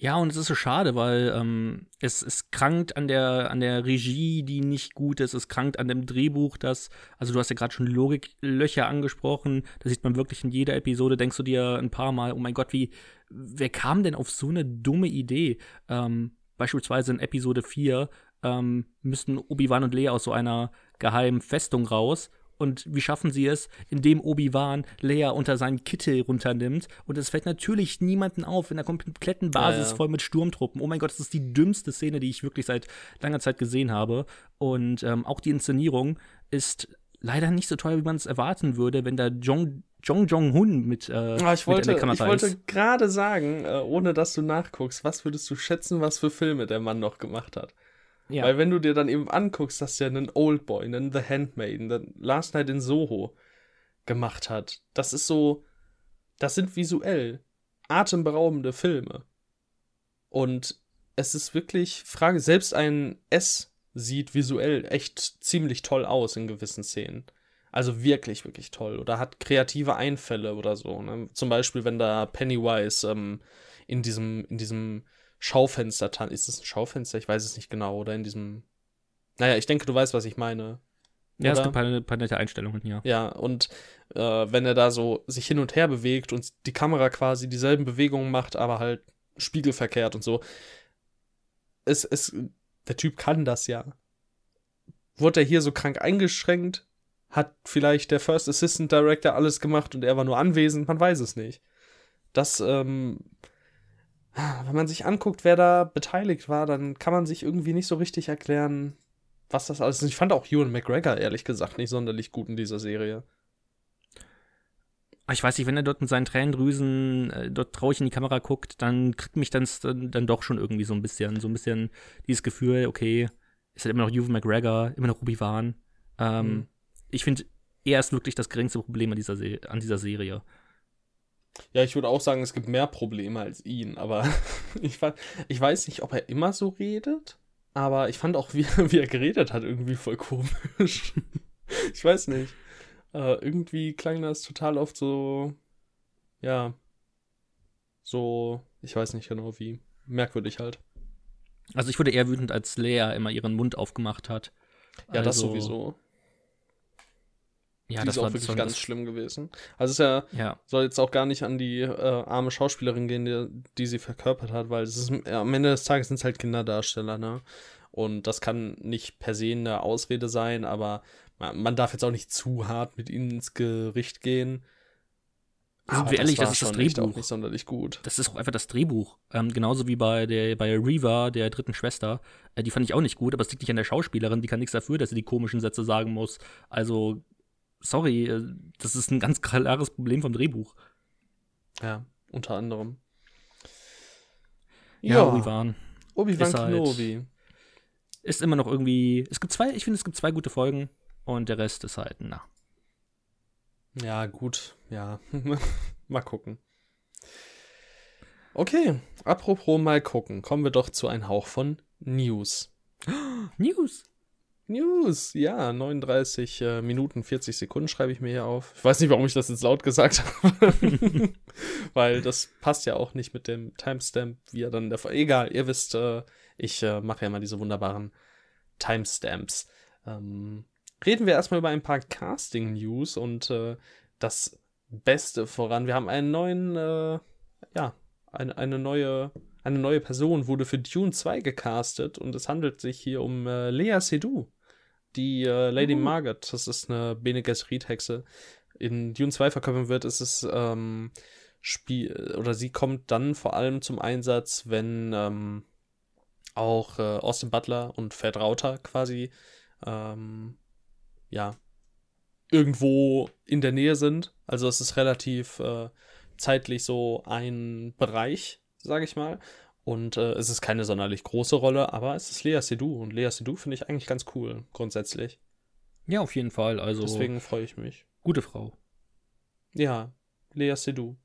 Ja, und es ist so schade, weil ähm, es, es krankt an der, an der Regie, die nicht gut ist. Es krankt an dem Drehbuch, das, also du hast ja gerade schon Logiklöcher angesprochen. Da sieht man wirklich in jeder Episode, denkst du dir ein paar Mal, oh mein Gott, wie, wer kam denn auf so eine dumme Idee? Ähm, beispielsweise in Episode 4 ähm, müssten Obi-Wan und Leia aus so einer geheimen Festung raus und wie schaffen sie es, indem Obi-Wan Leia unter seinen Kittel runternimmt? Und es fällt natürlich niemanden auf in der kompletten Basis ja, ja. voll mit Sturmtruppen. Oh mein Gott, das ist die dümmste Szene, die ich wirklich seit langer Zeit gesehen habe. Und ähm, auch die Inszenierung ist leider nicht so teuer, wie man es erwarten würde, wenn da Jong Jong Jong Hun mit, äh, ah, ich wollte, mit Ich wollte gerade sagen, äh, ohne dass du nachguckst, was würdest du schätzen, was für Filme der Mann noch gemacht hat? Ja. Weil wenn du dir dann eben anguckst, dass der einen Oldboy, einen The Handmaiden, einen Last Night in Soho gemacht hat, das ist so, das sind visuell atemberaubende Filme. Und es ist wirklich Frage, selbst ein S sieht visuell echt ziemlich toll aus in gewissen Szenen. Also wirklich, wirklich toll. Oder hat kreative Einfälle oder so. Ne? Zum Beispiel, wenn da Pennywise ähm, in diesem, in diesem Schaufenster tanzt. Ist es ein Schaufenster? Ich weiß es nicht genau. Oder in diesem. Naja, ich denke, du weißt, was ich meine. Ja, es gibt ein paar nette Einstellungen, ja. Ja, und äh, wenn er da so sich hin und her bewegt und die Kamera quasi dieselben Bewegungen macht, aber halt spiegelverkehrt und so. Es, es, der Typ kann das ja. Wurde er hier so krank eingeschränkt? Hat vielleicht der First Assistant Director alles gemacht und er war nur anwesend? Man weiß es nicht. Das, ähm, wenn man sich anguckt, wer da beteiligt war, dann kann man sich irgendwie nicht so richtig erklären, was das alles ist. Ich fand auch Ewan McGregor ehrlich gesagt nicht sonderlich gut in dieser Serie. Ich weiß nicht, wenn er dort mit seinen Tränendrüsen äh, dort traurig in die Kamera guckt, dann kriegt mich dann, dann doch schon irgendwie so ein bisschen, so ein bisschen dieses Gefühl, okay, ist halt immer noch Ewan McGregor, immer noch Ruby Wan. Ähm, mhm. Ich finde, er ist wirklich das geringste Problem an dieser, Se an dieser Serie. Ja, ich würde auch sagen, es gibt mehr Probleme als ihn, aber (laughs) ich, fand, ich weiß nicht, ob er immer so redet, aber ich fand auch, (laughs) wie, wie er geredet hat, irgendwie voll komisch. (laughs) ich weiß nicht. Äh, irgendwie klang das total oft so, ja, so, ich weiß nicht genau wie, merkwürdig halt. Also ich wurde eher wütend, als Lea immer ihren Mund aufgemacht hat. Ja, also, das sowieso. Ja, die das ist auch wirklich ganz schlimm gewesen. Also es ist ja, ja, soll jetzt auch gar nicht an die äh, arme Schauspielerin gehen, die, die sie verkörpert hat, weil es ist, ja, am Ende des Tages sind es halt Kinderdarsteller, ne? Und das kann nicht per se eine Ausrede sein, aber man, man darf jetzt auch nicht zu hart mit ihnen ins Gericht gehen. Sind wir ehrlich, das, das ist das Drehbuch. Auch nicht sonderlich gut. Das ist auch einfach das Drehbuch. Ähm, genauso wie bei der bei Reva, der dritten Schwester. Äh, die fand ich auch nicht gut, aber es liegt nicht an der Schauspielerin. Die kann nichts dafür, dass sie die komischen Sätze sagen muss. Also sorry, äh, das ist ein ganz klares Problem vom Drehbuch. Ja, unter anderem. Ja, ja Obi-Wan. Obi-Wan halt Kenobi. Halt, ist immer noch irgendwie. Es gibt zwei, ich finde, es gibt zwei gute Folgen und der Rest ist halt, na. Ja, gut, ja. (laughs) mal gucken. Okay, apropos mal gucken, kommen wir doch zu einem Hauch von News. (gasps) News. News, ja, 39 äh, Minuten 40 Sekunden schreibe ich mir hier auf. Ich weiß nicht, warum ich das jetzt laut gesagt (laughs) habe, weil das passt ja auch nicht mit dem Timestamp, wie er dann der. Egal, ihr wisst, äh, ich äh, mache ja mal diese wunderbaren Timestamps. Ähm, reden wir erstmal über ein paar Casting-News und äh, das Beste voran. Wir haben einen neuen, äh, ja, eine, eine neue eine neue Person wurde für Dune 2 gecastet und es handelt sich hier um äh, Lea Seydoux die äh, Lady uh. Margaret, das ist eine Bene Gesserit-Hexe, in Dune 2 verkörpern wird, ist es ähm, Spiel, oder sie kommt dann vor allem zum Einsatz, wenn ähm, auch äh, Austin Butler und Fred Rauter quasi ähm, ja irgendwo in der Nähe sind. Also es ist relativ äh, zeitlich so ein Bereich, sage ich mal. Und äh, es ist keine sonderlich große Rolle, aber es ist Lea Seydoux. Und Lea Seydoux finde ich eigentlich ganz cool, grundsätzlich. Ja, auf jeden Fall. Also Deswegen freue ich mich. gute Frau. Ja, Lea Seydoux.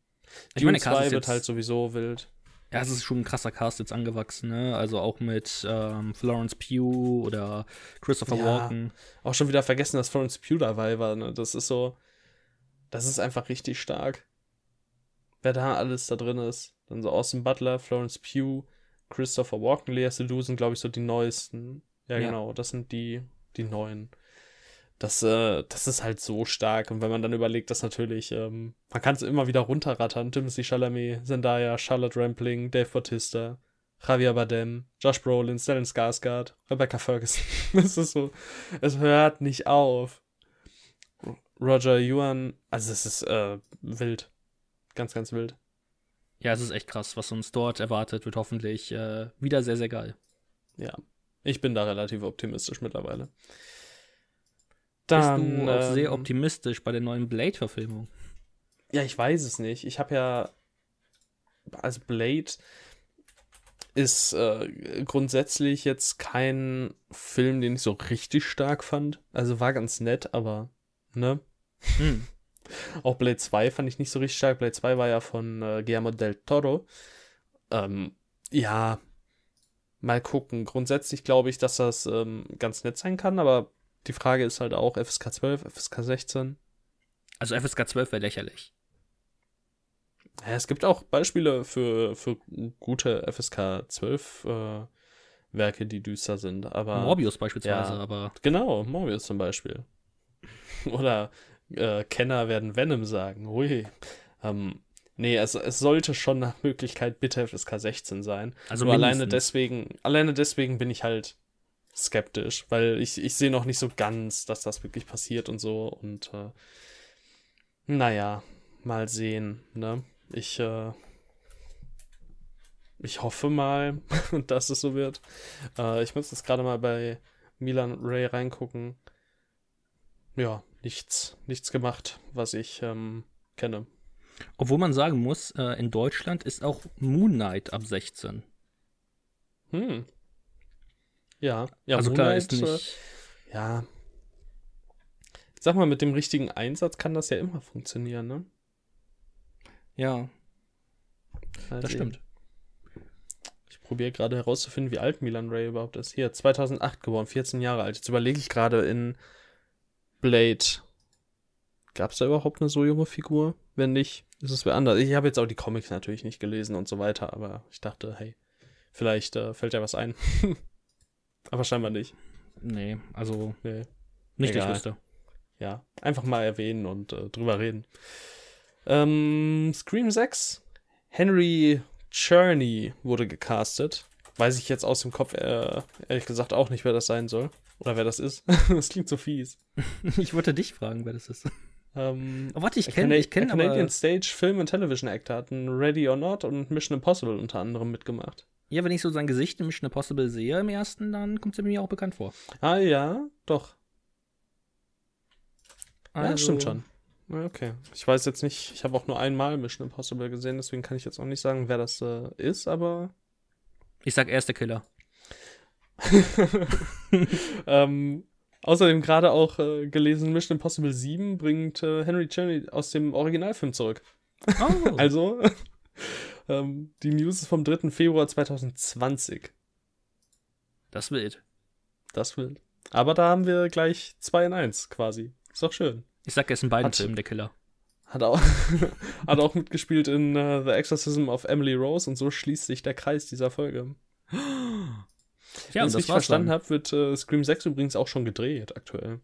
Ich Dune meine, Cast 2 ist wird halt sowieso wild. Ja, es ist schon ein krasser Cast jetzt angewachsen, ne? Also auch mit ähm, Florence Pugh oder Christopher Ja. Walken. Auch schon wieder vergessen, dass Florence Pugh dabei war. Ne? Das ist so, das ist einfach richtig stark. Wer da alles da drin ist. Dann so Austin Butler, Florence Pugh, Christopher Walken, Lea Seydoux sind, glaube ich, so die neuesten. Ja, Ja. genau, das sind die, die neuen. Das, äh, das ist halt so stark. Und wenn man dann überlegt, dass natürlich, ähm, man kann es immer wieder runterrattern. Timothy Chalamet, Zendaya, Charlotte Rampling, Dave Bautista, Javier Bardem, Josh Brolin, Stellan Skarsgård, Rebecca Ferguson. (laughs) Das ist so, es hört nicht auf. Roger Yuan, also es ist äh, wild. Ganz, ganz wild. Ja, es ist echt krass, was uns dort erwartet, wird hoffentlich äh, wieder sehr, sehr geil. Ja. Ich bin da relativ optimistisch mittlerweile. Bist du auch ähm, sehr optimistisch bei der neuen Blade-Verfilmung? Ja, ich weiß es nicht. Ich habe ja. Also Blade ist äh, grundsätzlich jetzt kein Film, den ich so richtig stark fand. Also war ganz nett, aber ne? Hm. Auch Blade 2 fand ich nicht so richtig stark. Blade 2 war ja von äh, Guillermo del Toro. Ähm, ja, mal gucken. Grundsätzlich glaube ich, dass das ähm, ganz nett sein kann, aber die Frage ist halt auch FSK 12, FSK 16. Also FSK 12 wäre lächerlich. Ja, es gibt auch Beispiele für, für gute FSK 12 äh, Werke, die düster sind, aber. Morbius beispielsweise, ja. aber Genau, Morbius zum Beispiel. (laughs) Oder äh, Kenner werden Venom sagen. Ui. Ähm, nee, es, es sollte schon nach Möglichkeit bitte FSK 16 sein. also Nur alleine deswegen, alleine deswegen bin ich halt skeptisch, weil ich, ich sehe noch nicht so ganz, dass das wirklich passiert und so. Und äh, naja, mal sehen, ne? Ich, äh, ich hoffe mal, (laughs) dass es so wird. Äh, ich muss jetzt gerade mal bei Milan Ray reingucken. Ja, nichts, nichts gemacht, was ich ähm, kenne. Obwohl man sagen muss, äh, in Deutschland ist auch Moon Knight ab 16. Hm. Ja, ja, also klar Moonlight, ist äh, nicht. Ja. Ich sag mal, mit dem richtigen Einsatz kann das ja immer funktionieren, ne? Ja, Mal das stimmt. Ich probiere gerade herauszufinden, wie alt Milan Ray überhaupt ist. Hier, 2008 geboren, 14 Jahre alt. Jetzt überlege ich gerade in Blade. Gab es da überhaupt eine so junge Figur? Wenn nicht, ist es wer anders. Ich habe jetzt auch die Comics natürlich nicht gelesen und so weiter, aber ich dachte, hey, vielleicht äh, fällt ja was ein. (laughs) aber scheinbar nicht. Nee, also Nee. nicht, dass ich Egal. wüsste. ja, einfach mal erwähnen und äh, drüber reden. Ähm, Scream 6. Henry Cherney wurde gecastet. Weiß ich jetzt aus dem Kopf äh, ehrlich gesagt auch nicht, wer das sein soll. Oder wer das ist. (laughs) das klingt so fies. Ich wollte dich fragen, wer das ist. Ähm, Oh, warte, ich kenne ich kenn a Canadian aber. Stage Film and Television Actor hat ein Ready or Not und Mission Impossible unter anderem mitgemacht. Ja, wenn ich so sein Gesicht in Mission Impossible sehe im ersten, dann kommt er mir auch bekannt vor. Ah ja, doch. Ja, Also, stimmt schon. Ja, Okay. Ich weiß jetzt nicht, ich habe auch nur einmal Mission Impossible gesehen, deswegen kann ich jetzt auch nicht sagen, wer das äh, ist, aber Ich sag erster Killer. (laughs) ähm, außerdem gerade auch äh, gelesen, Mission Impossible 7 bringt äh, Henry Cherney aus dem Originalfilm zurück. Oh, (laughs) Also, (laughs) ähm, die News ist vom 3. Februar 2020. das wild. Das will. Aber da haben wir gleich 2 in 1 quasi. Ist doch schön. Ich sag, er ist in beiden Hat- Filmen der Killer. Hat auch, hat auch mitgespielt in äh, The Exorcism of Emily Rose und so schließt sich der Kreis dieser Folge. (gasps) Ja, Wenn ich das richtig verstanden habe, wird äh, Scream 6 übrigens auch schon gedreht aktuell.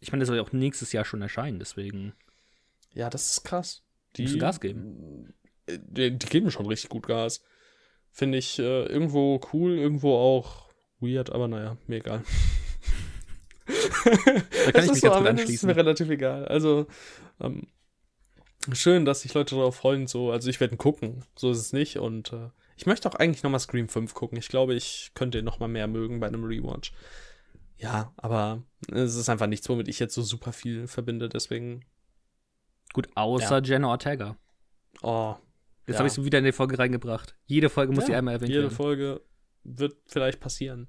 Ich meine, der soll ja auch nächstes Jahr schon erscheinen, deswegen. Ja, das ist krass. Die Müssen Gas geben. Äh, Die, die geben schon richtig gut Gas. Finde ich äh, irgendwo cool, irgendwo auch weird, aber naja, mir egal. Da kann ich mich so, ganz am gut Ende ist mir anschließen. relativ egal. Also, ähm, schön, dass sich Leute darauf freuen. So. Also, ich werde gucken. So ist es nicht. Und äh, ich möchte auch eigentlich nochmal Scream 5 gucken. Ich glaube, ich könnte ihn nochmal mehr mögen bei einem Rewatch. Ja, aber es ist einfach nichts, womit ich jetzt so super viel verbinde. Deswegen, Gut, außer Jenna Ortega. oh, Jetzt Ja. habe ich es wieder in die Folge reingebracht. Jede Folge muss Ja, die einmal erwähnt Jede werden. Folge wird vielleicht passieren.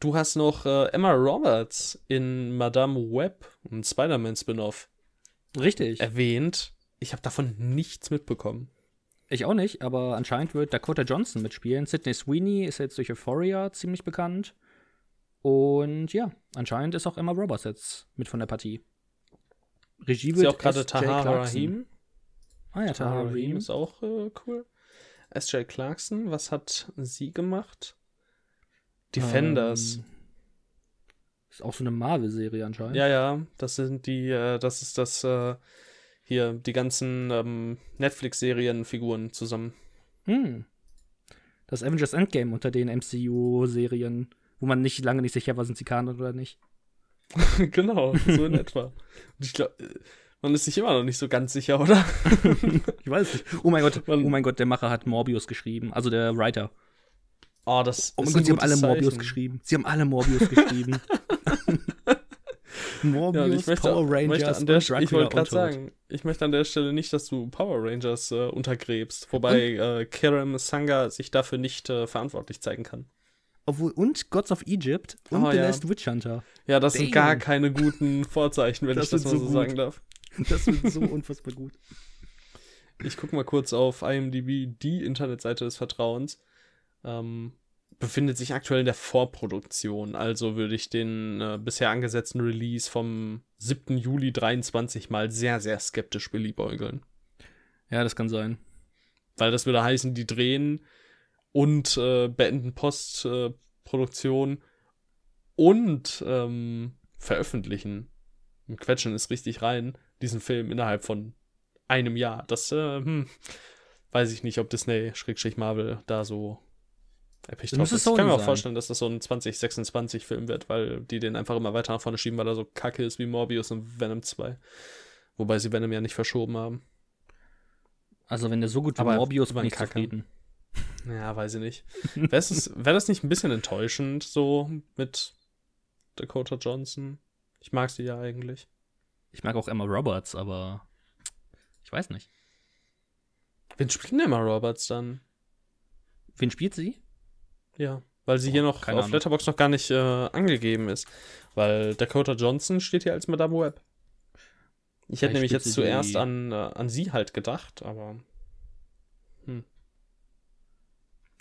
Du hast noch äh, Emma Roberts in Madame Web, ein Spider-Man-Spin-Off, Richtig. erwähnt. Ich habe davon nichts mitbekommen. Ich auch nicht, aber anscheinend wird Dakota Johnson mitspielen. Sydney Sweeney ist jetzt durch Euphoria ziemlich bekannt. Und ja, anscheinend ist auch Emma Roberts jetzt mit von der Partie. Regie Ist ja wird auch gerade Clarkson. Rahim. Ah ja, Rahim Rahim. ist auch äh, cool. S.J. Clarkson, was hat sie gemacht? Defenders. Ähm, ist auch so eine Marvel-Serie anscheinend. Ja, ja, das sind die, äh, das ist das, äh, hier, die ganzen ähm, Netflix-Serien-Figuren zusammen. Hm. Das Avengers Endgame unter den MCU-Serien, wo man nicht lange nicht sicher war, sind sie Kanon oder nicht. (laughs) genau, so in (laughs) etwa. Und ich glaube, man ist sich immer noch nicht so ganz sicher, oder? (laughs) Ich weiß nicht. Oh mein Gott, oh mein Gott, der Macher hat Morbius geschrieben, also der Writer. Oh, das Oh mein ist Gott, sie haben alle gutes Morbius Zeichen. geschrieben. Sie haben alle Morbius geschrieben. Morbius, Ja, ich möchte, Power Rangers möchte an der und Stelle, ich Dracula wollte gerade sagen, ich möchte an der Stelle nicht, dass du Power Rangers äh, untergräbst, wobei äh, Kerem Sanga sich dafür nicht äh, verantwortlich zeigen kann. Obwohl, und Gods of Egypt und Oh, The ja. Last Witch Hunter. Ja, das sind gar Damn. keine guten (laughs) Vorzeichen, wenn Das ich das mal so so sagen darf. (laughs) Das wird so unfassbar gut. Ich gucke mal kurz auf IMDb, die Internetseite des Vertrauens. Ähm, befindet sich aktuell in der Vorproduktion. Also würde ich den äh, bisher angesetzten Release vom 7. Juli 23 mal sehr, sehr skeptisch beliebäugeln. Ja, das kann sein. Weil das würde heißen, die drehen und äh, beenden Postproduktion Produktion und ähm, veröffentlichen. Und quetschen es richtig rein, diesen Film innerhalb von einem Jahr. Das, äh, hm, weiß ich nicht, ob Disney, Schrägstrich Marvel, da so episch Das ist. Ich kann mir auch sein. vorstellen, dass das so ein 2026-Film wird, weil die den einfach immer weiter nach vorne schieben, weil er so kacke ist wie Morbius und Venom 2. Wobei sie Venom ja nicht verschoben haben. Also, wenn der so gut wie Aber Morbius ich einen Kacke. zufrieden. Ja, weiß ich nicht. (laughs) Wäre wär das nicht ein bisschen enttäuschend, so mit Dakota Johnson? Ich mag sie ja eigentlich. Ich mag auch Emma Roberts, aber ich weiß nicht. Wen spielt denn Emma Roberts dann? Wen spielt sie? Ja, weil sie hier noch auf Ahnung. Letterboxd noch gar nicht äh, angegeben ist. Weil Dakota Johnson steht hier als Madame Web. Ich hätte nämlich jetzt zuerst an, äh, an sie halt gedacht, aber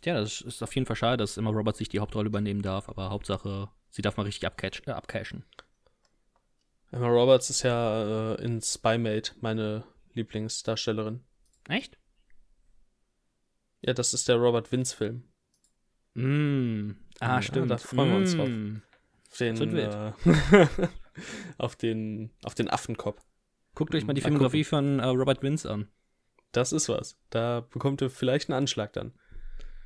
Ja, das ist auf jeden Fall schade, dass Emma Roberts sich die Hauptrolle übernehmen darf, aber Hauptsache, sie darf mal richtig abcatch, äh, abcashen. Emma Roberts ist ja äh, in Spymate meine Lieblingsdarstellerin. Echt? Ja, das ist der Robert Vince-Film. Mm. Ah, Ja, stimmt. da freuen wir uns drauf. Mm. Auf den, äh, (laughs) auf den, auf den Affenkopf. Guckt euch mal die Mal Filmografie von äh, Robert Vince an. Das ist was. Da bekommt ihr vielleicht einen Anschlag dann.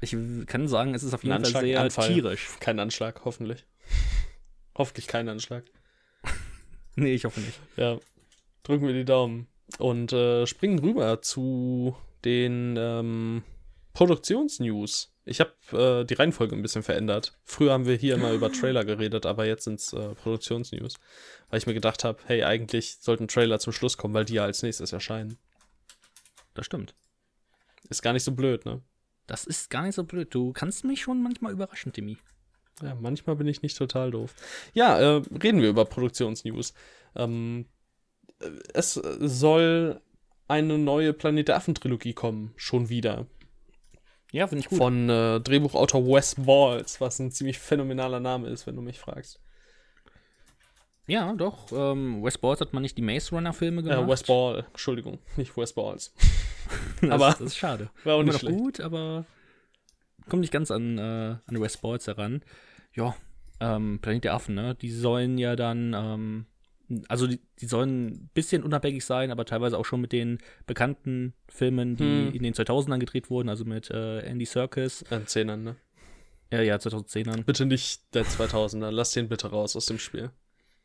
Ich kann sagen, es ist auf Ein jeden Fall Anschlag, sehr Anfall. tierisch. (laughs) Kein Anschlag, hoffentlich. (laughs) Hoffentlich kein Anschlag. Nee, ich hoffe nicht. Ja, drücken wir die Daumen. Und äh, springen rüber zu den ähm, Produktionsnews. Ich habe äh, die Reihenfolge ein bisschen verändert. Früher haben wir hier immer über Trailer geredet, aber jetzt sind es äh, Produktionsnews. Weil ich mir gedacht habe, hey, eigentlich sollten Trailer zum Schluss kommen, weil die ja als nächstes erscheinen. Das stimmt. Ist gar nicht so blöd, ne? Das ist gar nicht so blöd. Du kannst mich schon manchmal überraschen, Timmy. Ja, manchmal bin ich nicht total doof. Ja, äh, reden wir über Produktionsnews. Ähm, äh, es soll eine neue Planet der Affen-Trilogie kommen, schon wieder. Ja, finde ich gut. Von äh, Drehbuchautor Wes Balls, was ein ziemlich phänomenaler Name ist, wenn du mich fragst. ja, doch. Ähm, Wes Balls hat man nicht die Maze Runner-Filme gemacht. Äh, Wes Ball, Entschuldigung, nicht Wes Balls. (laughs) das, aber- das ist schade. War auch nicht schlecht. gut, aber kommt nicht ganz an, äh, an West Balls heran. Ja, ähm, Planet der Affen, ne? Die sollen ja dann, ähm, also die, die sollen ein bisschen unabhängig sein, aber teilweise auch schon mit den bekannten Filmen, die Hm. in den 2000ern gedreht wurden, also mit äh, Andy Serkis. Äh, Zehnern, ne? Ja, ja, 2010ern. Bitte nicht der 2000er, lass den bitte raus aus dem Spiel.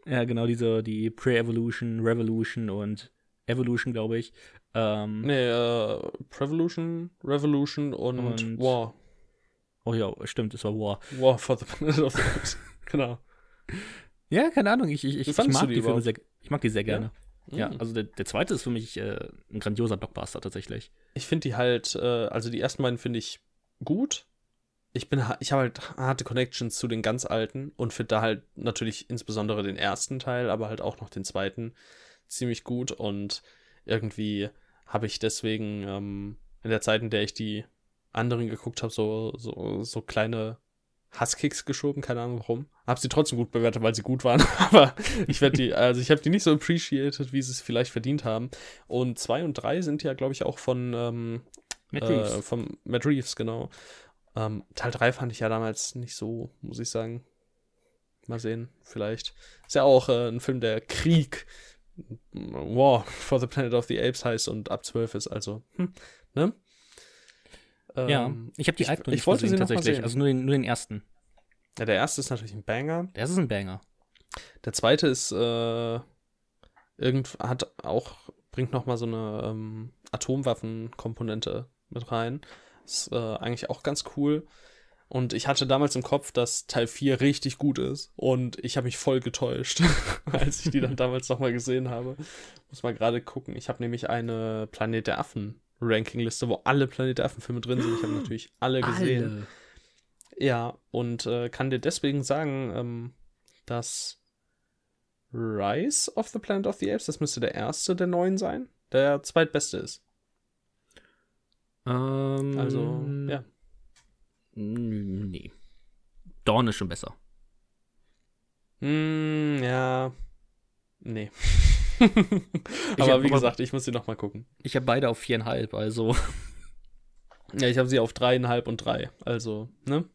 Ja, genau, diese, die Pre-Evolution, Revolution und Evolution, glaube ich. Ähm, Nee, äh, Prevolution, Revolution und, Und- War. Oh ja, stimmt, es war War. War for the (laughs) Planet of the Apes. genau. (laughs) Ja, keine Ahnung, ich, ich, ich, ich mag die, die Filme sehr, ich mag die sehr gerne. Ja, Mm. also der, der zweite ist für mich äh, ein grandioser Blockbuster tatsächlich. Ich finde die halt, äh, also die ersten beiden finde ich gut. Ich bin, ich habe halt harte Connections zu den ganz alten und finde da halt natürlich insbesondere den ersten Teil, aber halt auch noch den zweiten ziemlich gut und irgendwie habe ich deswegen ähm, in der Zeit, in der ich die anderen geguckt habe, so, so, so kleine Hasskicks geschoben, keine Ahnung warum. Hab sie trotzdem gut bewertet, weil sie gut waren, (laughs) aber ich werde die, also ich habe die nicht so appreciated, wie sie es vielleicht verdient haben. Und zwei und drei sind ja, glaube ich, auch von ähm, Matt äh, Reeves. vom Matt Reeves, genau. Ähm, Teil 3 fand ich ja damals nicht so, muss ich sagen. Mal sehen, vielleicht. Ist ja auch äh, ein Film, der Krieg, War for the Planet of the Apes heißt und ab 12 ist, also, hm, ne? Ja, Ähm, ich habe die ich- alten noch ich wollte gesehen, sie noch mal tatsächlich. sehen. Also nur den, nur den ersten. ja, der erste ist natürlich ein Banger. Der erste ist ein Banger. Der zweite ist, äh, irgend, hat auch, bringt nochmal so eine ähm, Atomwaffenkomponente mit rein. Ist äh, eigentlich auch ganz cool. Und ich hatte damals im Kopf, dass Teil 4 richtig gut ist. Und ich habe mich voll getäuscht, (laughs) als ich die dann (laughs) damals nochmal gesehen habe. Muss mal gerade gucken. Ich habe nämlich eine Planet der Affen Rankingliste, wo alle Planet der Affen Filme drin sind. Ich habe natürlich alle gesehen. Ja, und äh, kann dir deswegen sagen, ähm, dass Rise of the Planet of the Apes, das müsste der erste der neuen sein, der zweitbeste ist. Ähm, Also, ja. Nee. Dawn ist schon besser. Hm, ja. Nee. (laughs) Aber wie aber- gesagt, ich muss sie nochmal gucken. Ich habe beide auf viereinhalb, also (laughs) Ja, ich habe sie auf dreieinhalb und drei. Also, ne?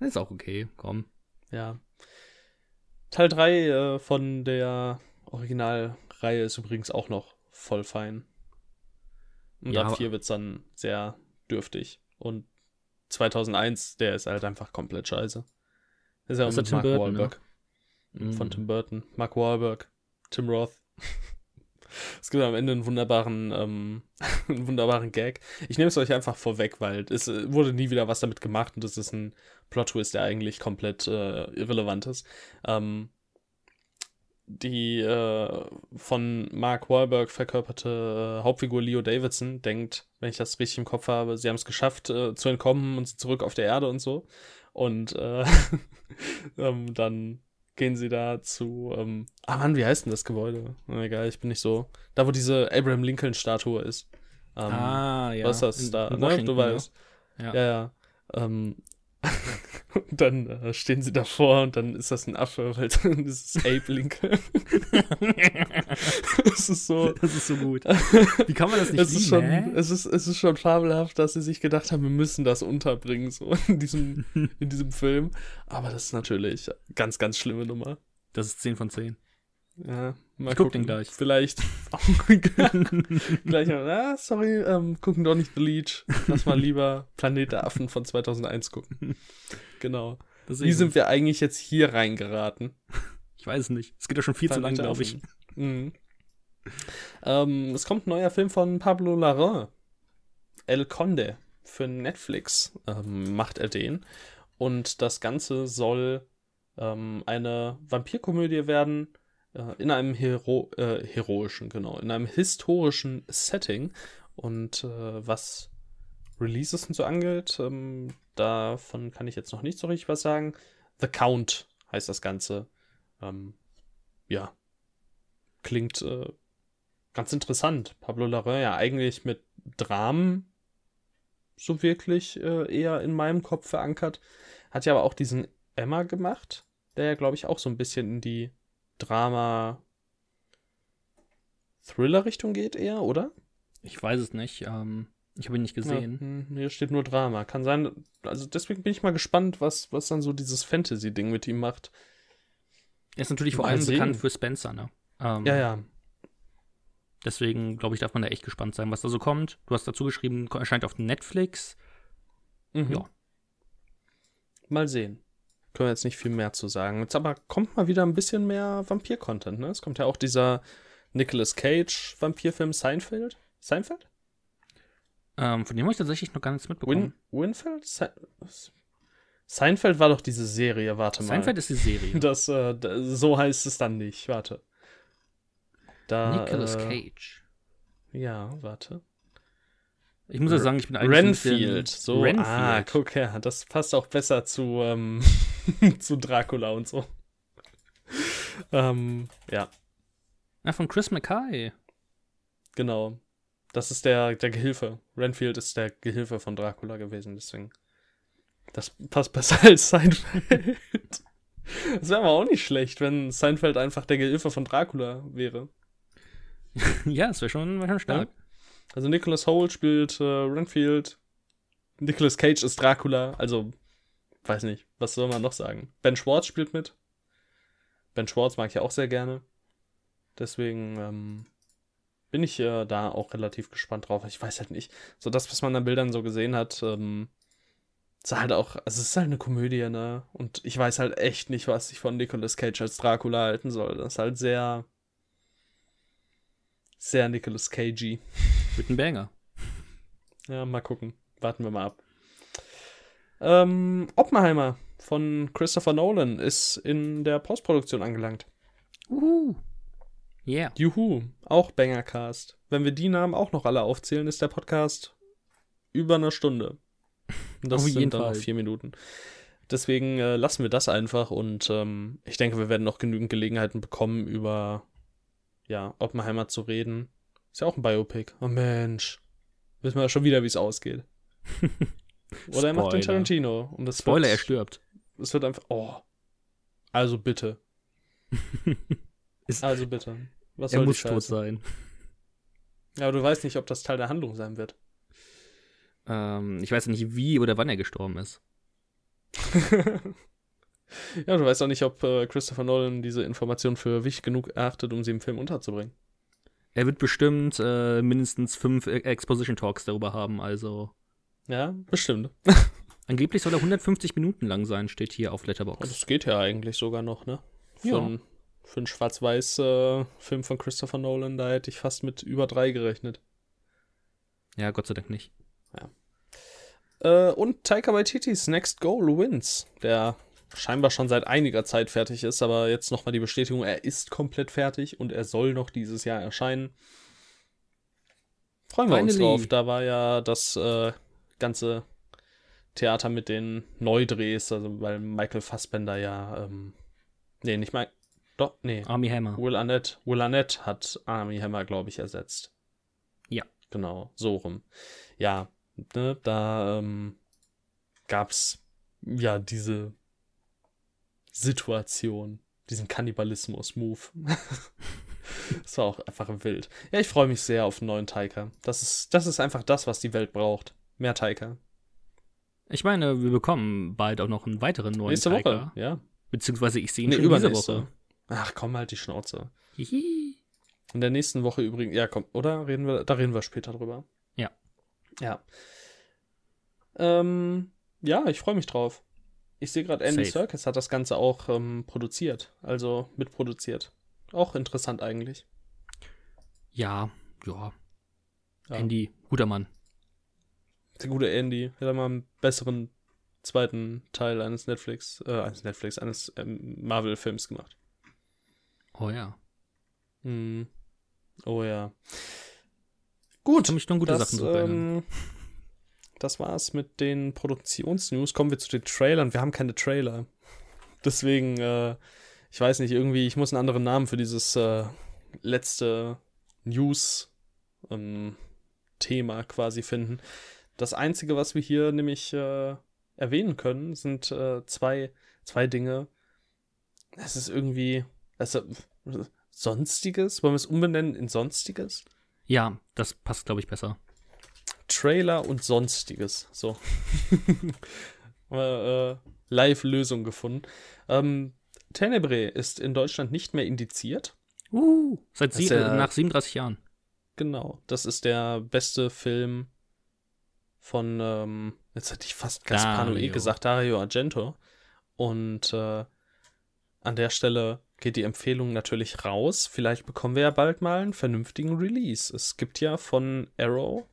ist auch okay. Komm. Ja. Teil 3 äh, von der Originalreihe ist übrigens auch noch voll fein. Und Ja, ab aber- 4 wird es dann sehr dürftig. Und 2001, der ist halt einfach komplett scheiße. Das ist ja Das mit ja Mark Tim Burton, ne? Wahlberg. Mhm. Von Tim Burton. Mark Wahlberg. Tim Roth. (laughs) Es gibt am Ende einen wunderbaren, ähm, (laughs) einen wunderbaren Gag. Ich nehme es euch einfach vorweg, weil es äh, wurde nie wieder was damit gemacht und es ist ein Plot-Twist, der eigentlich komplett äh, irrelevant ist. Ähm, die äh, von Mark Wahlberg verkörperte äh, Hauptfigur Leo Davidson denkt, wenn ich das richtig im Kopf habe, sie haben es geschafft äh, zu entkommen und zurück auf der Erde und so. Und äh, (laughs) ähm, dann gehen sie da zu, ähm, ah Mann, wie heißt denn das Gebäude? Na, egal, ich bin nicht so. Da, wo diese Abraham Lincoln-Statue ist. Ähm, ah, ja. was ist das In- da, in ne? Du weißt. Ja. Ja, ja. Ähm, (laughs) und dann äh, stehen sie davor und dann ist das ein Affe, weil (laughs) dann ist es Abe Lincoln. es ist so. Das ist so gut. Wie kann man das nicht Es ist, lieben, schon, hä? es, ist, es ist schon fabelhaft, dass sie sich gedacht haben, wir müssen das unterbringen, so in diesem, (laughs) in diesem Film. Aber das ist natürlich ganz, ganz schlimme Nummer. Das ist 10 von 10. Ja, mal Ich guck gucken. den gleich. Vielleicht. (laughs) (laughs) gleich mal, ah, sorry, ähm, gucken doch nicht Bleach. Lass mal lieber Planet der Affen von 2001 gucken. Genau. Das Wie sind wir eigentlich jetzt hier reingeraten? ich weiß es nicht. Es geht ja schon viel zu lang, Planet der glaube ich. Mhm. Ähm, es kommt ein neuer Film von Pablo Larraín. El Conde. Für Netflix ähm, macht er den. Und das Ganze soll ähm, eine Vampirkomödie werden, in einem Hero äh, heroischen, genau, in einem historischen Setting. Und äh, was Releases und so angeht, ähm, davon kann ich jetzt noch nicht so richtig was sagen. The Count heißt das Ganze. Ähm, ja, klingt äh, ganz interessant. Pablo Larraín ja eigentlich mit Dramen so wirklich äh, eher in meinem Kopf verankert. Hat ja aber auch diesen Emma gemacht, der ja, glaube ich, auch so ein bisschen in die Drama-Thriller-Richtung geht eher, oder? Ich weiß es nicht. Ähm, ich habe ihn nicht gesehen. Ja, hm, hier steht nur Drama. Kann sein, also deswegen bin ich mal gespannt, was, was dann so dieses Fantasy-Ding mit ihm macht. Er ist natürlich vor allem sehen. bekannt für Spencer, ne? Ähm, Ja, ja. Deswegen, glaube ich, darf man da echt gespannt sein, was da so kommt. Du hast dazu geschrieben, erscheint auf Netflix. Mhm. Ja. Mal sehen. Können wir jetzt nicht viel mehr zu sagen. Jetzt aber kommt mal wieder ein bisschen mehr Vampir-Content, ne? Es kommt ja auch dieser Nicolas Cage-Vampirfilm Seinfeld. Seinfeld? Ähm, von dem habe ich tatsächlich noch gar nichts mitbekommen. Win Winfeld? Se Seinfeld war doch diese Serie, warte mal. Seinfeld ist die Serie. (laughs) Das, äh, so heißt es dann nicht, warte. Da, Nicolas äh, Cage. Ja, warte. Ich muss ja sagen, ich bin eigentlich ein bisschen- Renfield. So, Renfield. ah, guck her, das passt auch besser zu, ähm, (laughs) zu Dracula und so. ähm, ja, Ja, von Chris Mackay. genau. Das ist der, der Gehilfe. Renfield ist der Gehilfe von Dracula gewesen, deswegen. Das passt besser (laughs) als Seinfeld. Das wäre aber auch nicht schlecht, wenn Seinfeld einfach der Gehilfe von Dracula wäre. (laughs) ja, das wäre schon, wär schon stark. Also Nicholas Holt spielt äh, Renfield. Nicolas Cage ist Dracula. Also, weiß nicht, was soll man noch sagen? Ben Schwartz spielt mit. Ben Schwartz mag ich auch sehr gerne. Deswegen ähm, bin ich äh, da auch relativ gespannt drauf. Ich weiß halt nicht. So das, was man an Bildern so gesehen hat, ähm, ist halt auch, also es ist halt eine Komödie, ne? Und ich weiß halt echt nicht, was ich von Nicolas Cage als Dracula halten soll. Das ist halt sehr, sehr Nicolas Cagey. Mit einem Banger. Ja, mal gucken. Warten wir mal ab. Ähm, Oppenheimer von Christopher Nolan ist in der Postproduktion angelangt. Uhu. Yeah. Juhu, auch Bangercast. Wenn wir die Namen auch noch alle aufzählen, ist der Podcast über eine Stunde. Und das Auf sind dann noch Fall. vier Minuten. Deswegen äh, lassen wir das einfach und ähm, ich denke, wir werden noch genügend Gelegenheiten bekommen, über ja, Oppenheimer zu reden. Ist ja auch ein Biopic. Oh Mensch. Wissen wir schon wieder, wie es ausgeht. (laughs) Oder er macht den. Tarantino. Und das Spoiler, er wird, stirbt. Es wird einfach. Oh. Also bitte. (laughs) Ist- also bitte. Was er soll muss tot sein. Ja, aber du weißt nicht, ob das Teil der Handlung sein wird. Ähm, ich weiß ja nicht, wie oder wann er gestorben ist. (laughs) ja, du weißt auch nicht, ob äh, Christopher Nolan diese Information für wichtig genug erachtet, um sie im Film unterzubringen. Er wird bestimmt äh, mindestens fünf E- Exposition Talks darüber haben, also. Ja, bestimmt. (laughs) Angeblich soll er 150 Minuten lang sein, steht hier auf Letterboxd. das geht ja eigentlich sogar noch, ne? Für, Ja. einen, für einen Schwarz-Weiß-Film von Christopher Nolan, da hätte ich fast mit über drei gerechnet. Ja, Gott sei Dank nicht. Äh, und Taika Waititi's Next Goal Wins, der scheinbar schon seit einiger Zeit fertig ist, aber jetzt nochmal die Bestätigung, er ist komplett fertig und er soll noch dieses Jahr erscheinen. Freuen wir uns Finally. drauf. Da war ja das äh, ganze Theater mit den Neudrehs, also weil Michael Fassbender ja, ähm, nee, nicht mal, doch, nee, Army Hammer. Will Arnett, Will Arnett hat Army Hammer, glaube ich, ersetzt. Ja. Genau, so rum. Ja, ne, da ähm, gab's ja diese Situation, diesen Kannibalismus-Move. (laughs) das war auch einfach wild. Ja, ich freue mich sehr auf einen neuen Taika. Das ist, das ist einfach das, was die Welt braucht. Mehr Taika. Ich meine, wir bekommen bald auch noch einen weiteren neuen Nächste Taika. Woche, ja. Beziehungsweise ich sehe ihn Nee, schon diese übernächste. Woche. Ach komm, halt die Schnauze. Hihi. In der nächsten Woche übrigens, ja, komm, oder? Reden wir, da reden wir später drüber. Ja. Ja. Ähm, ja, ich freue mich drauf. Ich sehe gerade, Andy Safe. Serkis hat das Ganze auch ähm, produziert, also mitproduziert. Auch interessant eigentlich. Ja, ja. Ja. Andy, guter Mann. Der gute Andy hätte mal einen besseren zweiten Teil eines Netflix, äh, eines Netflix, eines ähm, Marvel-Films gemacht. Oh ja. Hm. Oh ja. Gut. habe mich nur gute das, Sachen so ähm, das war's mit den Produktionsnews. Kommen wir zu den Trailern. Wir haben keine Trailer. (laughs) Deswegen, äh, ich weiß nicht, irgendwie, ich muss einen anderen Namen für dieses äh, letzte News-Thema quasi finden. Das Einzige, was wir hier nämlich äh, erwähnen können, sind äh, zwei, zwei Dinge. Es ist irgendwie. Also, Sonstiges? Wollen wir es umbenennen in Sonstiges? Ja, das passt, glaube ich, besser. Trailer und Sonstiges. So. (laughs) äh, Live-Lösung gefunden. Ähm, Tenebrae ist in Deutschland nicht mehr indiziert. Uh, seit sie, ja- nach 37 Jahren. Genau. Das ist der beste Film von, ähm, jetzt hätte ich fast Gaspar Noé gesagt, Dario Argento. Und äh, an der Stelle geht die Empfehlung natürlich raus. Vielleicht bekommen wir ja bald mal einen vernünftigen Release. Es gibt ja von Arrow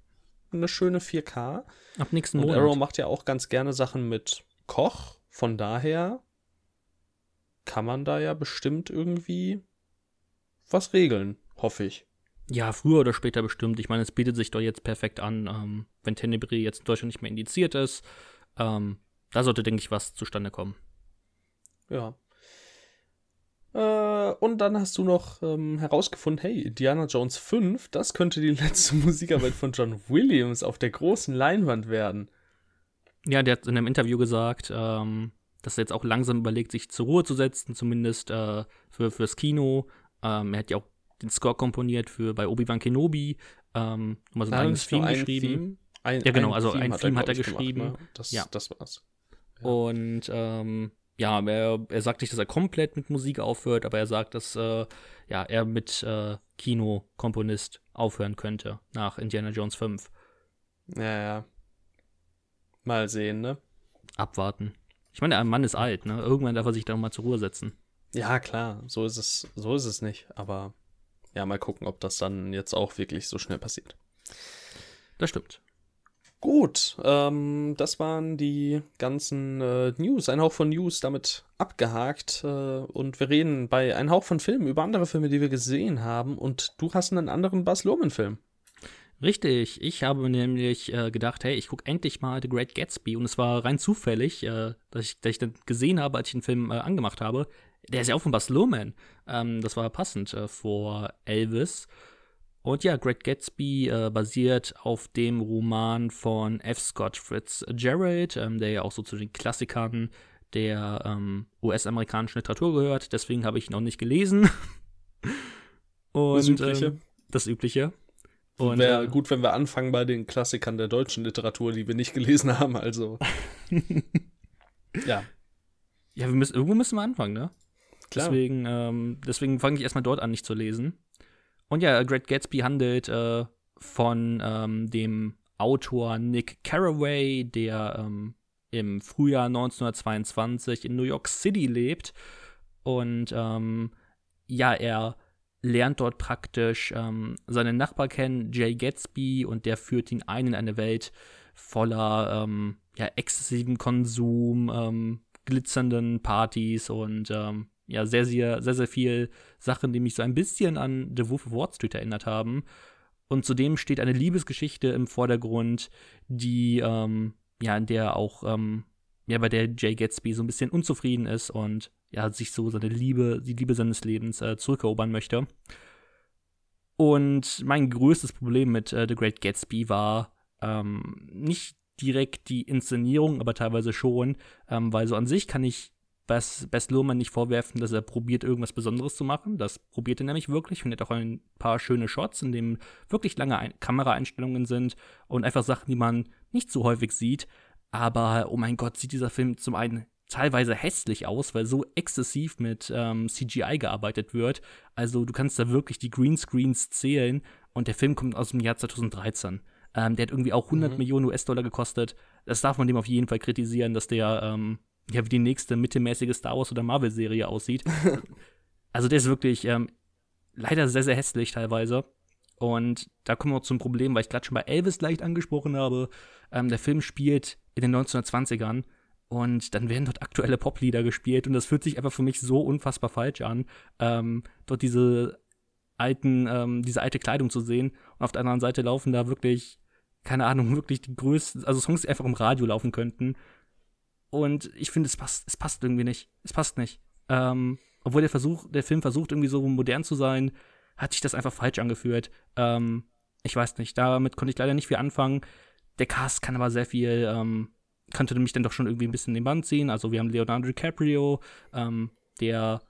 eine schöne 4K. Ab nächsten Und Monat. Arrow macht ja auch ganz gerne Sachen mit Koch. Von daher kann man da ja bestimmt irgendwie was regeln. Hoffe ich. Ja, früher oder später bestimmt. Ich meine, es bietet sich doch jetzt perfekt an, ähm, wenn Tenebrae jetzt in Deutschland nicht mehr indiziert ist. Ähm, da sollte, denke ich, was zustande kommen. Ja. Äh, und dann hast du noch ähm, herausgefunden, hey, Indiana Jones 5, das könnte die (laughs) letzte Musikarbeit von John Williams auf der großen Leinwand werden. Ja, der hat in einem Interview gesagt, ähm, dass er jetzt auch langsam überlegt, sich zur Ruhe zu setzen, zumindest äh, für, fürs Kino. Ähm, er hat ja auch den Score komponiert für bei Obi-Wan Kenobi, ähm, mal so ein eigenes Theme geschrieben. Theme? Ein, ja, genau, also Theme ein Theme hat er, glaub ich, geschrieben. Gemacht, ne? das, Ja. das war's. Ja. Und ähm, ja, er, er sagt nicht, dass er komplett mit Musik aufhört, aber er sagt, dass äh, ja, er mit äh, Kinokomponist aufhören könnte nach Indiana Jones 5. Ja, ja. Mal sehen, ne? Abwarten. Ich meine, der Mann ist alt, ne? Irgendwann darf er sich da mal zur Ruhe setzen. Ja, klar, so ist es, so ist es nicht. Aber ja, mal gucken, ob das dann jetzt auch wirklich so schnell passiert. Das stimmt. Gut, ähm, das waren die ganzen äh, News, ein Hauch von News damit abgehakt. Äh, und wir reden bei Ein Hauch von Filmen über andere Filme, die wir gesehen haben. Und du hast einen anderen Bas Luhrmann-Film. Richtig, ich habe nämlich äh, gedacht, hey, ich gucke endlich mal The Great Gatsby und es war rein zufällig, äh, dass, ich, dass ich dann gesehen habe, als ich den Film äh, angemacht habe. Der ist ja auch von Bas Luhrmann. Ähm, das war passend äh, vor Elvis. Und ja, Great Gatsby äh, basiert auf dem Roman von F. Scott Fitzgerald, ähm, der ja auch so zu den Klassikern der ähm, US-amerikanischen Literatur gehört. Deswegen habe ich ihn noch nicht gelesen. (laughs) Und, Das Übliche. Ähm, das Übliche. Und, Wäre äh, gut, wenn wir anfangen bei den Klassikern der deutschen Literatur, die wir nicht gelesen (laughs) haben. Also, (laughs) ja, Ja, wir müssen, irgendwo müssen wir anfangen, ne? klar. Deswegen, ähm, deswegen fange ich erstmal dort an, nicht zu lesen. Und ja, Great Gatsby handelt äh, von ähm, dem Autor Nick Carraway, der ähm, im Frühjahr 1922 in New York City lebt. Und ähm, ja, er lernt dort praktisch ähm, seinen Nachbar kennen, Jay Gatsby, und der führt ihn ein in eine Welt voller ähm, ja, exzessiven Konsum, ähm, glitzernden Partys und ähm, ja, sehr, sehr, sehr, sehr viel Sachen, die mich so ein bisschen an The Wolf of Wall Street erinnert haben. Und zudem steht eine Liebesgeschichte im Vordergrund, die, ähm, ja, in der auch, ähm, ja, bei der Jay Gatsby so ein bisschen unzufrieden ist und ja, sich so seine Liebe, die Liebe seines Lebens äh, zurückerobern möchte. Und mein größtes Problem mit äh, The Great Gatsby war ähm, nicht direkt die Inszenierung, aber teilweise schon, ähm, weil so an sich kann ich Bess, Bess Luhrmann nicht vorwerfen, dass er probiert, irgendwas Besonderes zu machen. Das probiert er nämlich wirklich und er hat auch ein paar schöne Shots, in denen wirklich lange ein Kameraeinstellungen sind und einfach Sachen, die man nicht so häufig sieht. Aber, oh mein Gott, sieht dieser Film zum einen teilweise hässlich aus, weil so exzessiv mit ähm, CGI gearbeitet wird. Also du kannst da wirklich die Greenscreens zählen und der Film kommt aus dem Jahr 2013. Ähm, der hat irgendwie auch 100 Mhm. Millionen US-Dollar gekostet. Das darf man dem auf jeden Fall kritisieren, dass der ähm, ja wie die nächste mittelmäßige Star Wars oder Marvel-Serie aussieht. (laughs) also der ist wirklich ähm, leider sehr, sehr hässlich teilweise. Und da kommen wir auch zum Problem, weil ich gerade schon bei Elvis leicht angesprochen habe. Ähm, der Film spielt in den 1920ern und dann werden dort aktuelle Poplieder gespielt und das fühlt sich einfach für mich so unfassbar falsch an, ähm, dort diese alten, ähm, diese alte Kleidung zu sehen und auf der anderen Seite laufen da wirklich, keine Ahnung, (laughs) wirklich die größten, also Songs, die einfach im Radio laufen könnten. Und ich finde, es passt, es passt irgendwie nicht. Es passt nicht. Ähm, obwohl der Versuch, der Film versucht, irgendwie so modern zu sein, hat sich das einfach falsch angefühlt. Ähm, ich weiß nicht, damit konnte ich leider nicht viel anfangen. Der Cast kann aber sehr viel, ähm, könnte mich dann doch schon irgendwie ein bisschen in den Band ziehen. Also wir haben Leonardo DiCaprio, ähm, der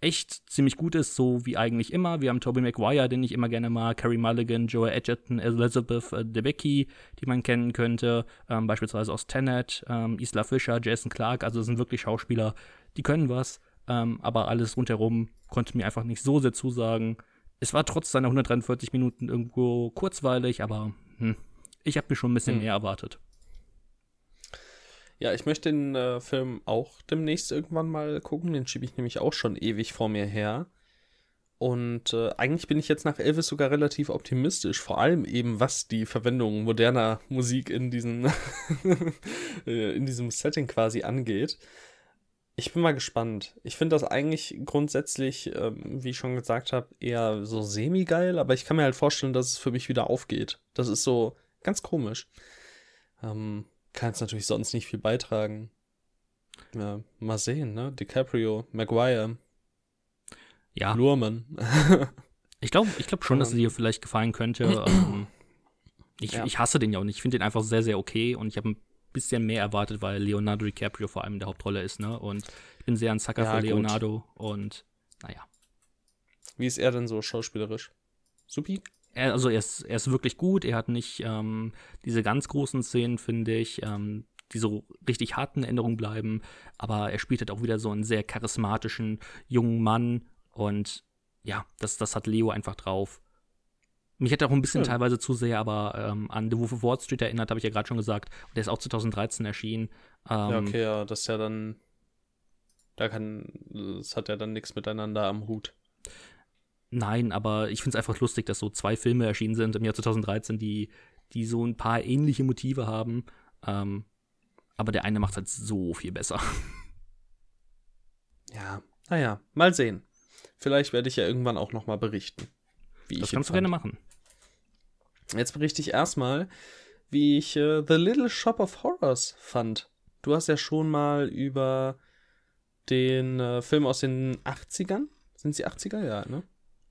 echt ziemlich gut ist, so wie eigentlich immer. Wir haben Tobey Maguire, den ich immer gerne mag, Carrie Mulligan, Joel Edgerton, Elizabeth äh, Debicki, die man kennen könnte, ähm, beispielsweise aus Tenet, ähm, Isla Fisher, Jason Clark, also das sind wirklich Schauspieler, die können was, ähm, aber alles rundherum konnte mir einfach nicht so sehr zusagen. Es war trotz seiner 143 Minuten irgendwo kurzweilig, aber hm, ich habe mir schon ein bisschen Hm. mehr erwartet. Ja, ich möchte den äh, Film auch demnächst irgendwann mal gucken. Den schiebe ich nämlich auch schon ewig vor mir her. Und äh, eigentlich bin ich jetzt nach Elvis sogar relativ optimistisch, vor allem eben was die Verwendung moderner Musik in, diesen (laughs) äh, in diesem Setting quasi angeht. Ich bin mal gespannt. Ich finde das eigentlich grundsätzlich, ähm, wie ich schon gesagt habe, eher so semi-geil, aber ich kann mir halt vorstellen, dass es für mich wieder aufgeht. Das ist so ganz komisch. Ähm, kann es natürlich sonst nicht viel beitragen. Ja, mal sehen, ne? DiCaprio, Maguire, Ja, Lurman. (laughs) ich glaube ich glaub schon, dass es Ähm. dir vielleicht gefallen könnte. (clears throat) ähm, ich, Ja. ich hasse den ja auch nicht. Ich finde den einfach sehr, sehr okay und ich habe ein bisschen mehr erwartet, weil Leonardo DiCaprio vor allem in der Hauptrolle ist, ne? Und ich bin sehr ein Sucker Ja, für gut. Leonardo und naja. Wie ist er denn so schauspielerisch? Supi? Er, also er ist, er ist wirklich gut. Er hat nicht ähm, diese ganz großen Szenen, finde ich, ähm, die so richtig harten Erinnerungen bleiben. Aber er spielt halt auch wieder so einen sehr charismatischen jungen Mann. Und ja, das, das hat Leo einfach drauf. Mich hat er auch ein bisschen Schön. teilweise zu sehr aber ähm, an The Wolf of Wall Street erinnert, habe ich ja gerade schon gesagt. Und der ist auch 2013 erschienen. Ähm, Ja, okay, ja, das ist ja dann. Da kann. Das hat ja dann nichts miteinander am Hut. Nein, aber ich finde es einfach lustig, dass so zwei Filme erschienen sind im Jahr 2013, die, die so ein paar ähnliche Motive haben. Ähm, aber der eine macht halt so viel besser. Ja, naja, mal sehen. Vielleicht werde ich ja irgendwann auch nochmal berichten. Wie Das kannst du gerne machen. Jetzt berichte ich erstmal, wie ich äh, The Little Shop of Horrors fand. Du hast ja schon mal über den äh, Film aus den 80ern. Sind sie 80er? Ja, ne?